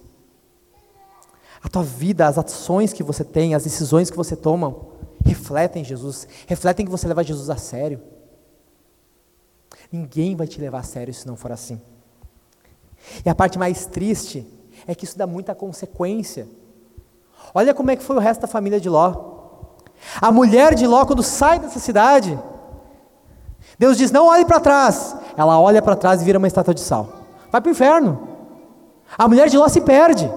A tua vida, as ações que você tem, as decisões que você toma, refletem Jesus, refletem que você leva Jesus a sério. Ninguém vai te levar a sério se não for assim. E a parte mais triste é que isso dá muita consequência. Olha como é que foi o resto da família de Ló. A mulher de Ló, quando sai dessa cidade, Deus diz: não olhe para trás. Ela olha para trás e vira uma estátua de sal. Vai para o inferno. A mulher de Ló se perde.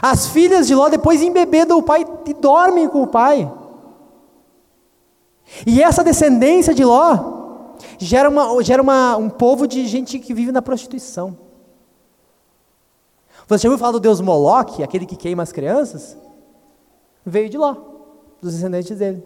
As filhas de Ló depois embebedam o pai e dormem com o pai. E essa descendência de Ló gera, uma, gera uma, um povo de gente que vive na prostituição. Você já ouviu falar do deus Moloque, aquele que queima as crianças? Veio de Ló, dos descendentes dele.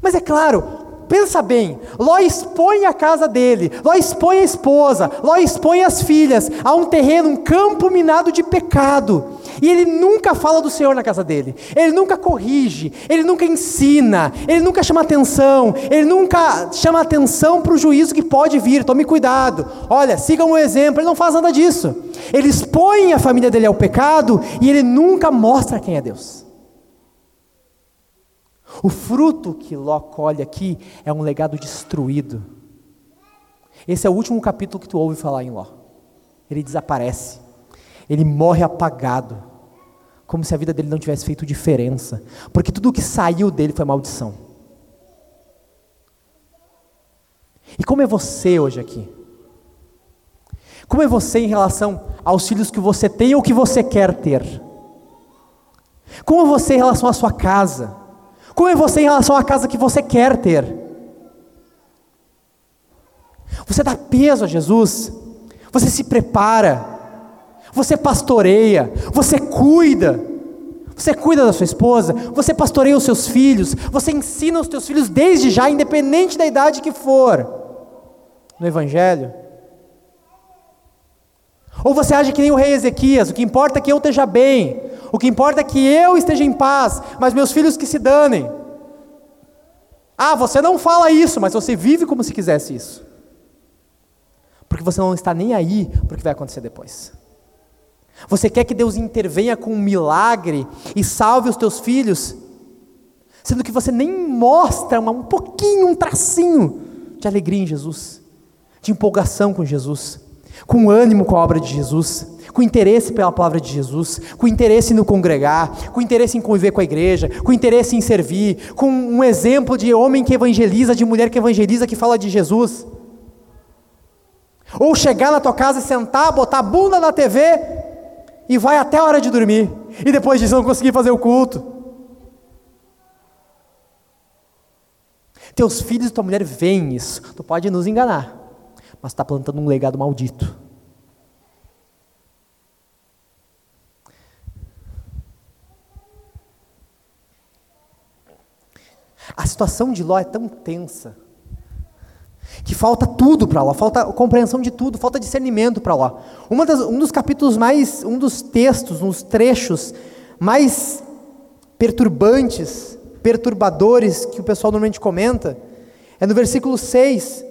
Mas é claro, Pensa bem, Ló expõe a casa dele, Ló expõe a esposa, Ló expõe as filhas a um terreno, um campo minado de pecado. E ele nunca fala do Senhor na casa dele, ele nunca corrige, ele nunca ensina, ele nunca chama atenção, ele nunca chama atenção para o juízo que pode vir. Tome cuidado, olha, siga o exemplo, ele não faz nada disso. Ele expõe a família dele ao pecado e ele nunca mostra quem é Deus. O fruto que Ló colhe aqui é um legado destruído. Esse é o último capítulo que tu ouve falar em Ló. Ele desaparece. Ele morre apagado. Como se a vida dele não tivesse feito diferença. Porque tudo o que saiu dele foi maldição. E como é você hoje aqui? Como é você em relação aos filhos que você tem ou que você quer ter? Como é você em relação à sua casa? Como é você em relação à casa que você quer ter? Você dá peso a Jesus, você se prepara, você pastoreia, você cuida, você cuida da sua esposa, você pastoreia os seus filhos, você ensina os teus filhos desde já, independente da idade que for, no Evangelho. Ou você age que nem o rei Ezequias, o que importa é que eu esteja bem, o que importa é que eu esteja em paz, mas meus filhos que se danem. Ah, você não fala isso, mas você vive como se quisesse isso. Porque você não está nem aí para o que vai acontecer depois. Você quer que Deus intervenha com um milagre e salve os teus filhos, sendo que você nem mostra um pouquinho, um tracinho de alegria em Jesus, de empolgação com Jesus, com ânimo com a obra de Jesus com interesse pela palavra de Jesus, com interesse no congregar, com interesse em conviver com a igreja, com interesse em servir, com um exemplo de homem que evangeliza, de mulher que evangeliza, que fala de Jesus. Ou chegar na tua casa e sentar, botar a bunda na TV e vai até a hora de dormir. E depois disso não conseguir fazer o culto. Teus filhos e tua mulher veem isso. Tu pode nos enganar, mas está plantando um legado maldito. A situação de Ló é tão tensa que falta tudo para Ló, falta compreensão de tudo, falta discernimento para Ló. Das, um dos capítulos mais, um dos textos, uns trechos mais perturbantes, perturbadores que o pessoal normalmente comenta, é no versículo 6,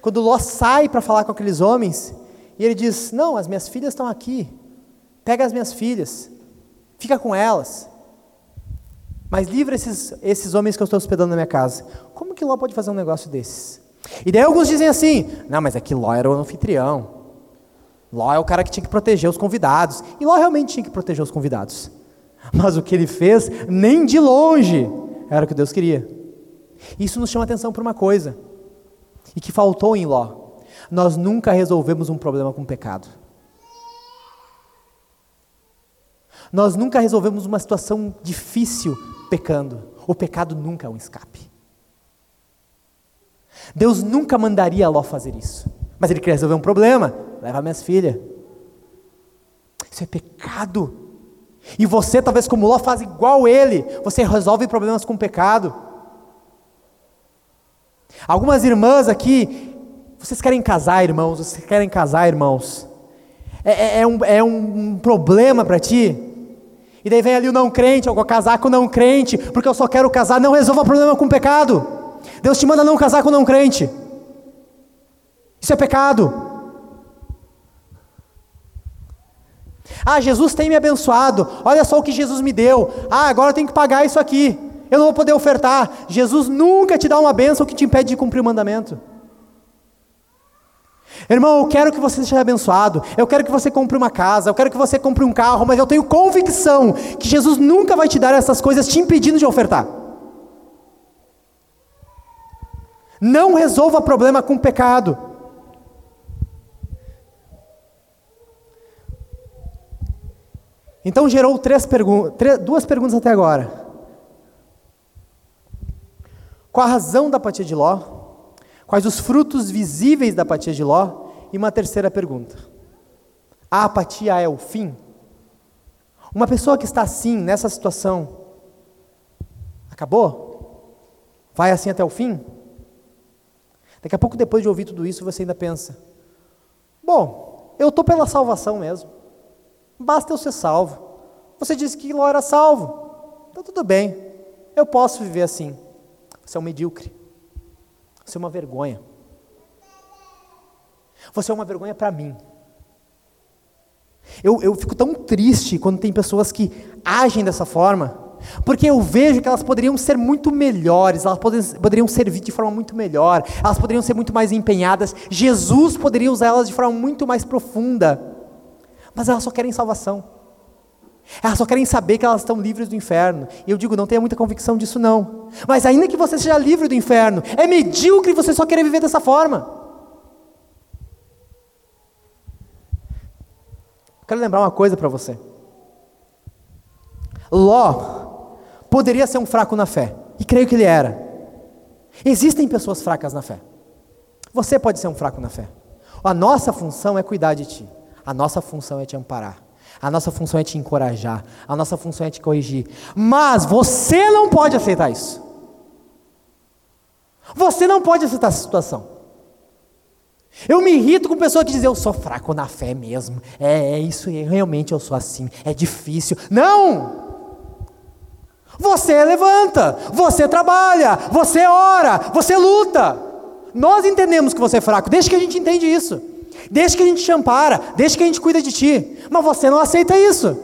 quando Ló sai para falar com aqueles homens, e ele diz: Não, as minhas filhas estão aqui, pega as minhas filhas, fica com elas, mas livra esses, esses homens que eu estou hospedando na minha casa. Como que Ló pode fazer um negócio desses? E daí alguns dizem assim: Não, mas é que Ló era o anfitrião. Ló é o cara que tinha que proteger os convidados. E Ló realmente tinha que proteger os convidados. Mas o que ele fez, nem de longe, era o que Deus queria. Isso nos chama atenção para uma coisa, e que faltou em Ló. Nós nunca resolvemos um problema com pecado. Nós nunca resolvemos uma situação difícil pecando. O pecado nunca é um escape. Deus nunca mandaria Ló fazer isso. Mas ele queria resolver um problema. Leva minhas filhas. Isso é pecado. E você, talvez como Ló, faz igual ele. Você resolve problemas com pecado. Algumas irmãs aqui, vocês querem casar, irmãos? Vocês querem casar, irmãos? É, é, é um, é um problema para ti? E daí vem ali o não crente, eu vou casar com o não crente, porque eu só quero casar. Não resolva o problema com pecado. Deus te manda não casar com não crente. Isso é pecado. Ah, Jesus tem me abençoado. Olha só o que Jesus me deu. Ah, agora eu tenho que pagar isso aqui. Eu não vou poder ofertar. Jesus nunca te dá uma bênção que te impede de cumprir o mandamento. Irmão, eu quero que você seja abençoado. Eu quero que você compre uma casa. Eu quero que você compre um carro. Mas eu tenho convicção que Jesus nunca vai te dar essas coisas te impedindo de ofertar. Não resolva problema com pecado. Então gerou três pergun duas perguntas até agora. Qual a razão da apatia de Ló? Quais os frutos visíveis da apatia de Ló? E uma terceira pergunta: a apatia é o fim? Uma pessoa que está assim, nessa situação, acabou? Vai assim até o fim? Daqui a pouco, depois de ouvir tudo isso, você ainda pensa: bom, eu estou pela salvação mesmo. Basta eu ser salvo. Você disse que Ló era salvo. Então tudo bem. Eu posso viver assim. Você é um medíocre. Você é uma vergonha. Você é uma vergonha para mim. Eu, eu fico tão triste quando tem pessoas que agem dessa forma. Porque eu vejo que elas poderiam ser muito melhores, elas poderiam servir de forma muito melhor, elas poderiam ser muito mais empenhadas, Jesus poderia usar elas de forma muito mais profunda, mas elas só querem salvação, elas só querem saber que elas estão livres do inferno, e eu digo, não tenha muita convicção disso não, mas ainda que você seja livre do inferno, é medíocre você só querer viver dessa forma. Quero lembrar uma coisa para você. Ló poderia ser um fraco na fé, e creio que ele era. Existem pessoas fracas na fé. Você pode ser um fraco na fé. A nossa função é cuidar de ti. A nossa função é te amparar. A nossa função é te encorajar. A nossa função é te corrigir. Mas você não pode aceitar isso. Você não pode aceitar essa situação. Eu me irrito com pessoas que dizem, eu sou fraco na fé mesmo. É, é isso, realmente eu sou assim. É difícil. Não! Você levanta, você trabalha, você ora, você luta. Nós entendemos que você é fraco, desde que a gente entende isso. Desde que a gente te ampara, desde que a gente cuida de ti. Mas você não aceita isso.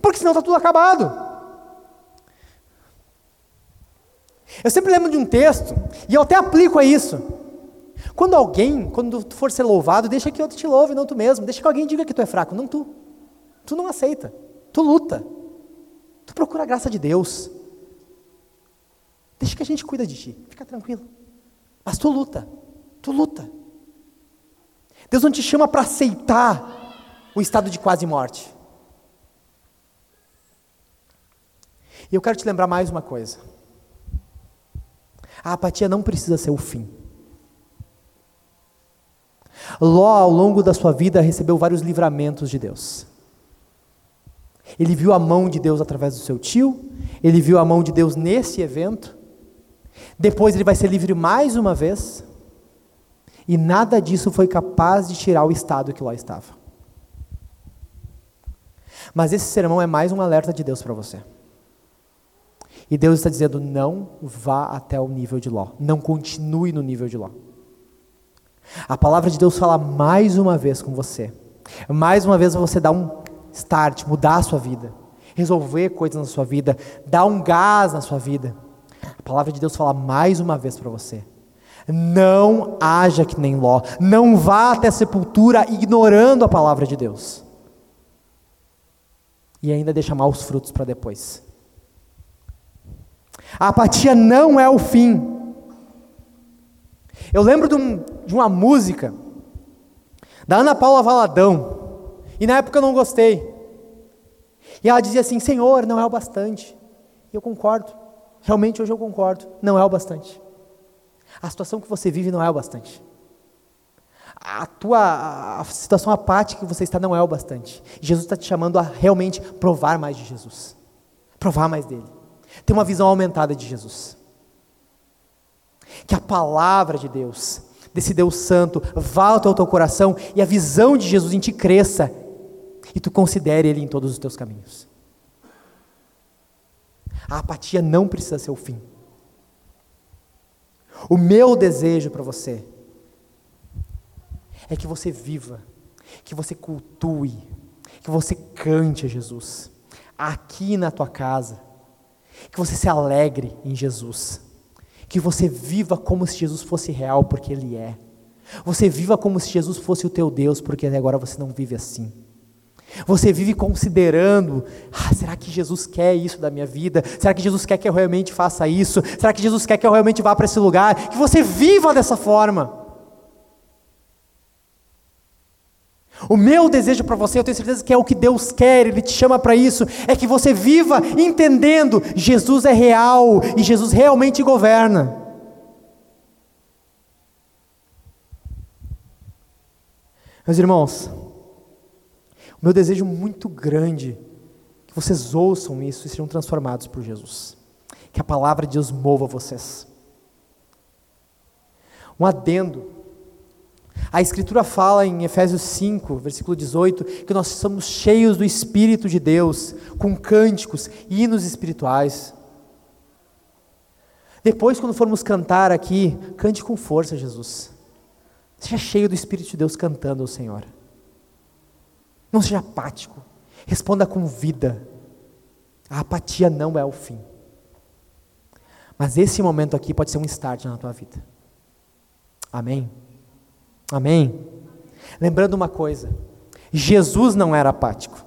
Porque senão está tudo acabado. Eu sempre lembro de um texto, e eu até aplico a isso. Quando alguém, quando tu for ser louvado, deixa que outro te louve, não tu mesmo. Deixa que alguém diga que tu é fraco, não tu. Tu não aceita. Tu luta. Tu procura a graça de Deus. Deixa que a gente cuida de ti. Fica tranquilo. Mas tu luta. Tu luta. Deus não te chama para aceitar o estado de quase morte. E eu quero te lembrar mais uma coisa. A apatia não precisa ser o fim. Ló, ao longo da sua vida, recebeu vários livramentos de Deus. Ele viu a mão de Deus através do seu tio, ele viu a mão de Deus nesse evento, Depois ele vai ser livre mais uma vez, e nada disso foi capaz de tirar o estado que lá estava. Mas esse sermão é mais um alerta de Deus para você. E Deus está dizendo: não vá até o nível de Ló, não continue no nível de Ló. A palavra de Deus fala mais uma vez com você. Mais uma vez você dá um start, mudar a sua vida, resolver coisas na sua vida, dar um gás na sua vida. A palavra de Deus fala mais uma vez para você. Não haja que nem Ló, não vá até a sepultura ignorando a palavra de Deus. E ainda deixa maus frutos para depois. A apatia não é o fim. Eu lembro de, um, de uma música da Ana Paula Valadão, e na época eu não gostei. E ela dizia assim: Senhor, não é o bastante. E eu concordo, realmente hoje eu concordo, não é o bastante. A situação que você vive não é o bastante. A tua a situação apática que você está não é o bastante. Jesus está te chamando a realmente provar mais de Jesus, provar mais dele, ter uma visão aumentada de Jesus. Que a palavra de Deus, desse Deus Santo, vá ao teu coração e a visão de Jesus em ti cresça e tu considere Ele em todos os teus caminhos. A apatia não precisa ser o fim. O meu desejo para você é que você viva, que você cultue, que você cante a Jesus, aqui na tua casa, que você se alegre em Jesus que você viva como se Jesus fosse real, porque Ele é. Você viva como se Jesus fosse o teu Deus, porque agora você não vive assim. Você vive considerando: ah, será que Jesus quer isso da minha vida? Será que Jesus quer que eu realmente faça isso? Será que Jesus quer que eu realmente vá para esse lugar? Que você viva dessa forma. O meu desejo para você, eu tenho certeza que é o que Deus quer, Ele te chama para isso, é que você viva entendendo: Jesus é real e Jesus realmente governa. Meus irmãos, o meu desejo muito grande que vocês ouçam isso e sejam transformados por Jesus. Que a palavra de Deus mova vocês. Um adendo a Escritura fala em Efésios 5, versículo 18, que nós somos cheios do Espírito de Deus, com cânticos, hinos espirituais. Depois, quando formos cantar aqui, cante com força, Jesus. Seja cheio do Espírito de Deus cantando ao Senhor. Não seja apático. Responda com vida. A apatia não é o fim. Mas esse momento aqui pode ser um start na tua vida. Amém? Amém? Lembrando uma coisa: Jesus não era apático.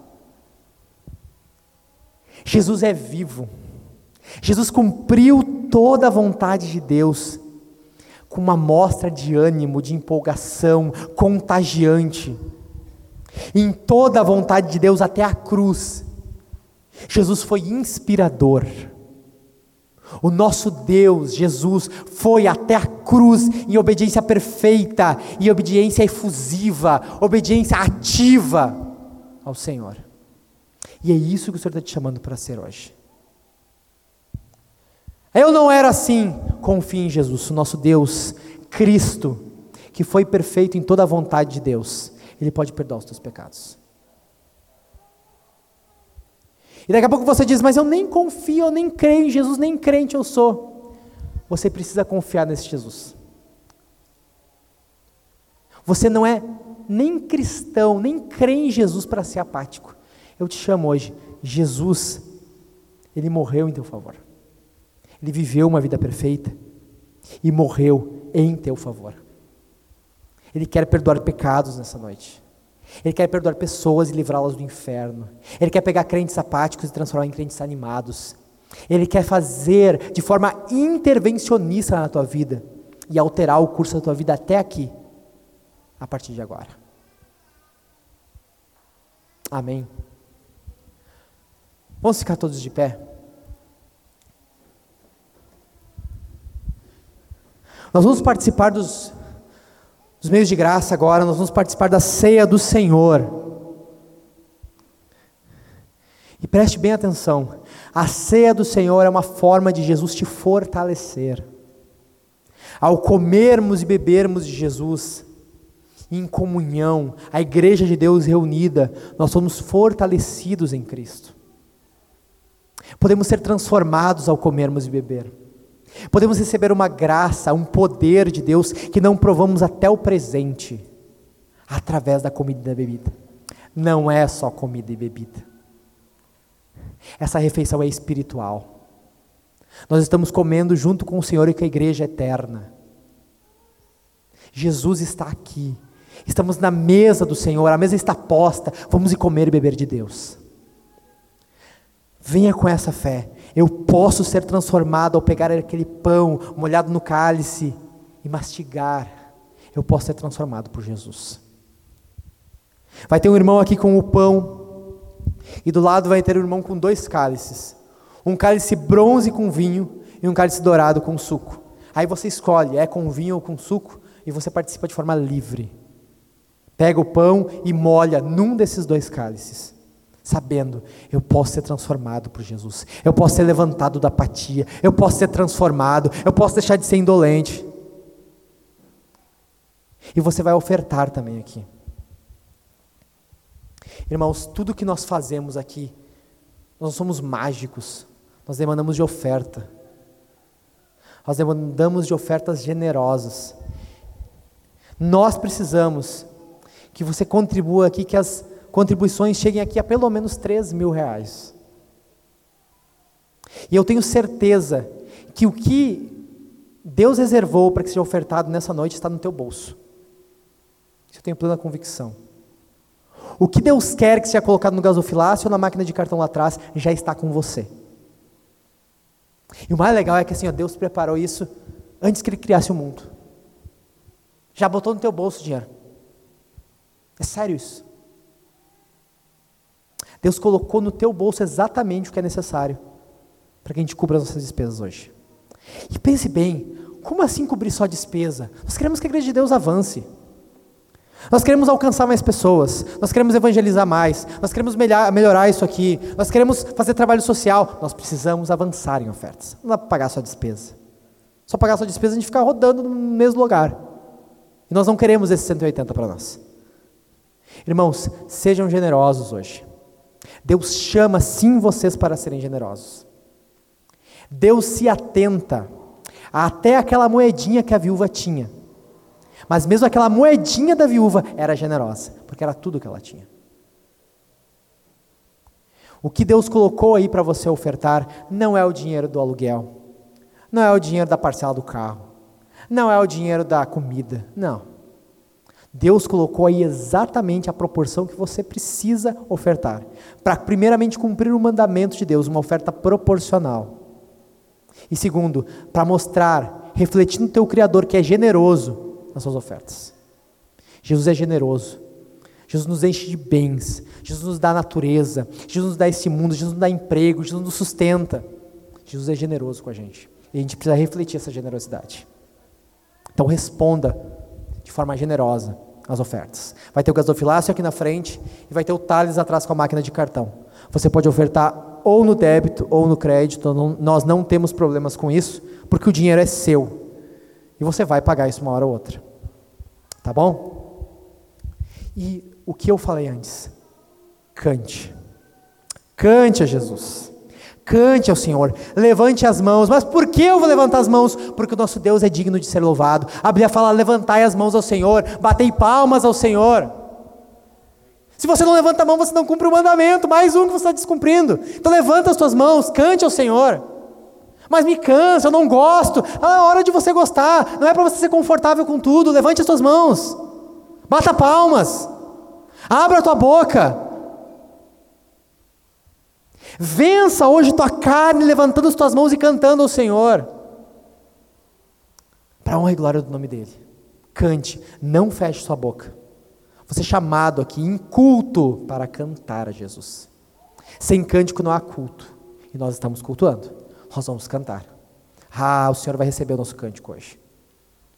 Jesus é vivo. Jesus cumpriu toda a vontade de Deus com uma mostra de ânimo, de empolgação contagiante. Em toda a vontade de Deus até a cruz. Jesus foi inspirador. O nosso Deus, Jesus, foi até a cruz em obediência perfeita, em obediência efusiva, obediência ativa ao Senhor. E é isso que o Senhor está te chamando para ser hoje. Eu não era assim. Confie em Jesus, o nosso Deus, Cristo, que foi perfeito em toda a vontade de Deus. Ele pode perdoar os teus pecados. E daqui a pouco você diz, mas eu nem confio, eu nem creio em Jesus, nem crente eu sou. Você precisa confiar nesse Jesus. Você não é nem cristão, nem crê em Jesus para ser apático. Eu te chamo hoje, Jesus, ele morreu em teu favor. Ele viveu uma vida perfeita e morreu em teu favor. Ele quer perdoar pecados nessa noite. Ele quer perdoar pessoas e livrá-las do inferno. Ele quer pegar crentes apáticos e transformar em crentes animados. Ele quer fazer de forma intervencionista na tua vida e alterar o curso da tua vida até aqui, a partir de agora. Amém. Vamos ficar todos de pé? Nós vamos participar dos dos meios de graça agora, nós vamos participar da ceia do Senhor. E preste bem atenção: a ceia do Senhor é uma forma de Jesus te fortalecer. ao comermos e bebermos de Jesus, em comunhão, a igreja de Deus reunida, nós somos fortalecidos em Cristo. Podemos ser transformados ao comermos e beber. Podemos receber uma graça, um poder de Deus que não provamos até o presente, através da comida e da bebida. Não é só comida e bebida. Essa refeição é espiritual. Nós estamos comendo junto com o Senhor e com a igreja eterna. Jesus está aqui. Estamos na mesa do Senhor, a mesa está posta. Vamos comer e beber de Deus. Venha com essa fé. Eu posso ser transformado ao pegar aquele pão molhado no cálice e mastigar. Eu posso ser transformado por Jesus. Vai ter um irmão aqui com o pão, e do lado vai ter um irmão com dois cálices: um cálice bronze com vinho e um cálice dourado com suco. Aí você escolhe, é com vinho ou com suco, e você participa de forma livre. Pega o pão e molha num desses dois cálices, sabendo, eu posso ser transformado por Jesus, eu posso ser levantado da apatia, eu posso ser transformado, eu posso deixar de ser indolente. E você vai ofertar também aqui. Irmãos, tudo que nós fazemos aqui, nós não somos mágicos, nós demandamos de oferta. Nós demandamos de ofertas generosas. Nós precisamos que você contribua aqui, que as contribuições cheguem aqui a pelo menos 3 mil reais. E eu tenho certeza que o que Deus reservou para que seja ofertado nessa noite está no teu bolso. Isso eu tenho plena convicção. O que Deus quer que seja colocado no gasofilácio ou na máquina de cartão lá atrás já está com você. E o mais legal é que assim, ó, Deus preparou isso antes que Ele criasse o mundo. Já botou no teu bolso dinheiro. É sério isso. Deus colocou no teu bolso exatamente o que é necessário para que a gente cubra as nossas despesas hoje. E pense bem, como assim cobrir só despesa? Nós queremos que a igreja de Deus avance. Nós queremos alcançar mais pessoas, nós queremos evangelizar mais, nós queremos melhorar isso aqui, nós queremos fazer trabalho social, nós precisamos avançar em ofertas. Não dá para pagar só despesa. Só pagar só despesa a gente ficar rodando no mesmo lugar. E nós não queremos esses 180 para nós. Irmãos, sejam generosos hoje. Deus chama sim vocês para serem generosos. Deus se atenta até aquela moedinha que a viúva tinha. Mas mesmo aquela moedinha da viúva era generosa, porque era tudo que ela tinha. O que Deus colocou aí para você ofertar não é o dinheiro do aluguel, não é o dinheiro da parcela do carro, não é o dinheiro da comida, não. Deus colocou aí exatamente a proporção que você precisa ofertar, para primeiramente cumprir o mandamento de Deus, uma oferta proporcional. E segundo, para mostrar, refletindo o teu Criador que é generoso, nas suas ofertas. Jesus é generoso. Jesus nos enche de bens. Jesus nos dá natureza. Jesus nos dá esse mundo. Jesus nos dá emprego. Jesus nos sustenta. Jesus é generoso com a gente. E a gente precisa refletir essa generosidade. Então responda de forma generosa as ofertas. Vai ter o gasofilácio aqui na frente e vai ter o Thales atrás com a máquina de cartão. Você pode ofertar ou no débito ou no crédito. Não, nós não temos problemas com isso, porque o dinheiro é seu. E você vai pagar isso uma hora ou outra. Tá bom? E o que eu falei antes? Cante. Cante a Jesus. Cante ao Senhor. Levante as mãos. Mas por que eu vou levantar as mãos? Porque o nosso Deus é digno de ser louvado. A Bíblia fala: levantai as mãos ao Senhor, batei palmas ao Senhor. Se você não levanta a mão, você não cumpre o mandamento, mais um que você está descumprindo. Então levanta as suas mãos, cante ao Senhor mas me cansa, eu não gosto. Ah, é hora de você gostar, não é para você ser confortável com tudo. Levante as suas mãos, bata palmas, abra a tua boca. Vença hoje tua carne, levantando as tuas mãos e cantando ao Senhor. Para honra e glória do nome dEle. Cante, não feche sua boca. Você é chamado aqui em culto para cantar a Jesus. Sem cântico não há culto. E nós estamos cultuando nós vamos cantar. Ah, o Senhor vai receber o nosso cântico hoje.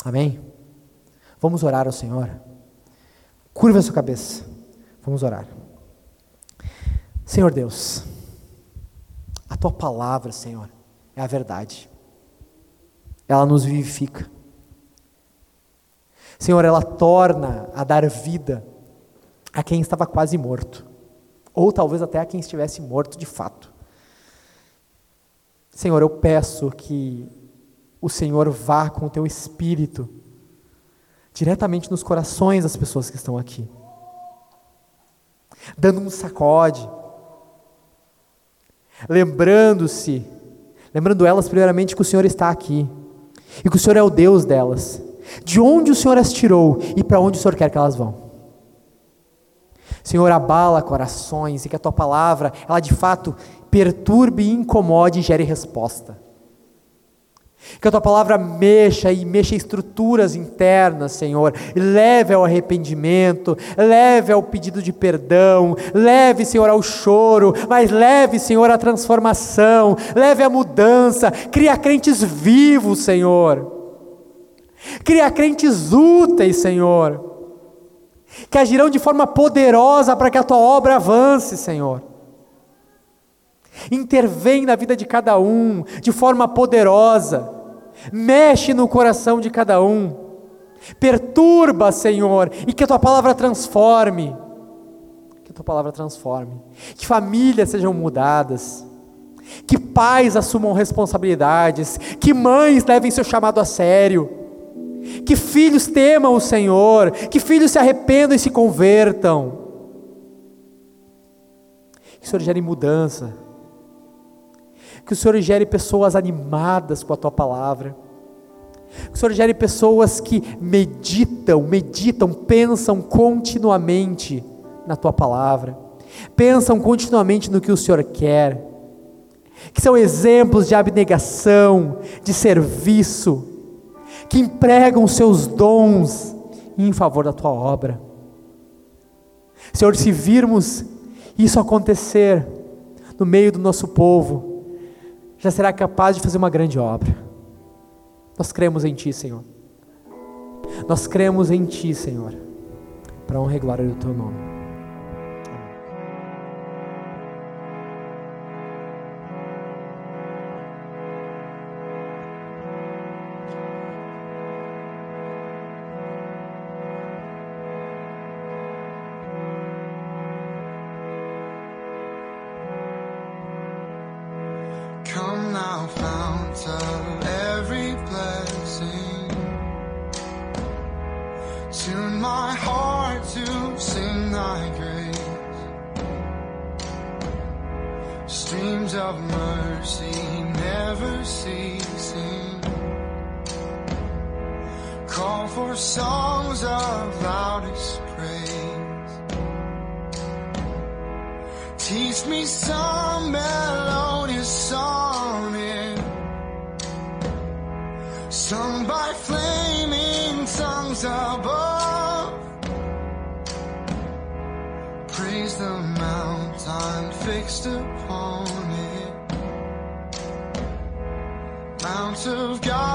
Amém? Vamos orar ao Senhor. Curva a sua cabeça. Vamos orar. Senhor Deus, tua palavra, Senhor, é a verdade. Ela nos vivifica. Senhor, ela torna a dar vida a quem estava quase morto, ou talvez até a quem estivesse morto de fato. Senhor, eu peço que o Senhor vá com o teu espírito diretamente nos corações das pessoas que estão aqui, dando um sacode, lembrando-se, lembrando elas primeiramente que o Senhor está aqui e que o Senhor é o Deus delas, de onde o Senhor as tirou e para onde o Senhor quer que elas vão. Senhor, abala corações e que a tua palavra, ela de fato perturbe, incomode e gere resposta. Que a tua palavra mexa e mexa estruturas internas, Senhor, leve ao arrependimento, leve ao pedido de perdão, leve, Senhor, ao choro, mas leve, Senhor, à transformação, leve à mudança, cria crentes vivos, Senhor, cria crentes úteis, Senhor, que agirão de forma poderosa para que a tua obra avance, Senhor. Intervém na vida de cada um de forma poderosa, mexe no coração de cada um, perturba, Senhor, e que a tua palavra transforme. Que a tua palavra transforme, que famílias sejam mudadas, que pais assumam responsabilidades, que mães levem seu chamado a sério. Que filhos temam o Senhor, que filhos se arrependam e se convertam. Que o Senhor gere mudança, que o Senhor gere pessoas animadas com a tua palavra, que o Senhor gere pessoas que meditam, meditam, pensam continuamente na tua palavra, pensam continuamente no que o Senhor quer, que são exemplos de abnegação, de serviço, que empregam seus dons em favor da tua obra. Senhor, se virmos isso acontecer no meio do nosso povo, já será capaz de fazer uma grande obra. Nós cremos em Ti, Senhor. Nós cremos em Ti, Senhor, para honra e glória do Teu nome. raise the mountain fixed upon it. Mount of God.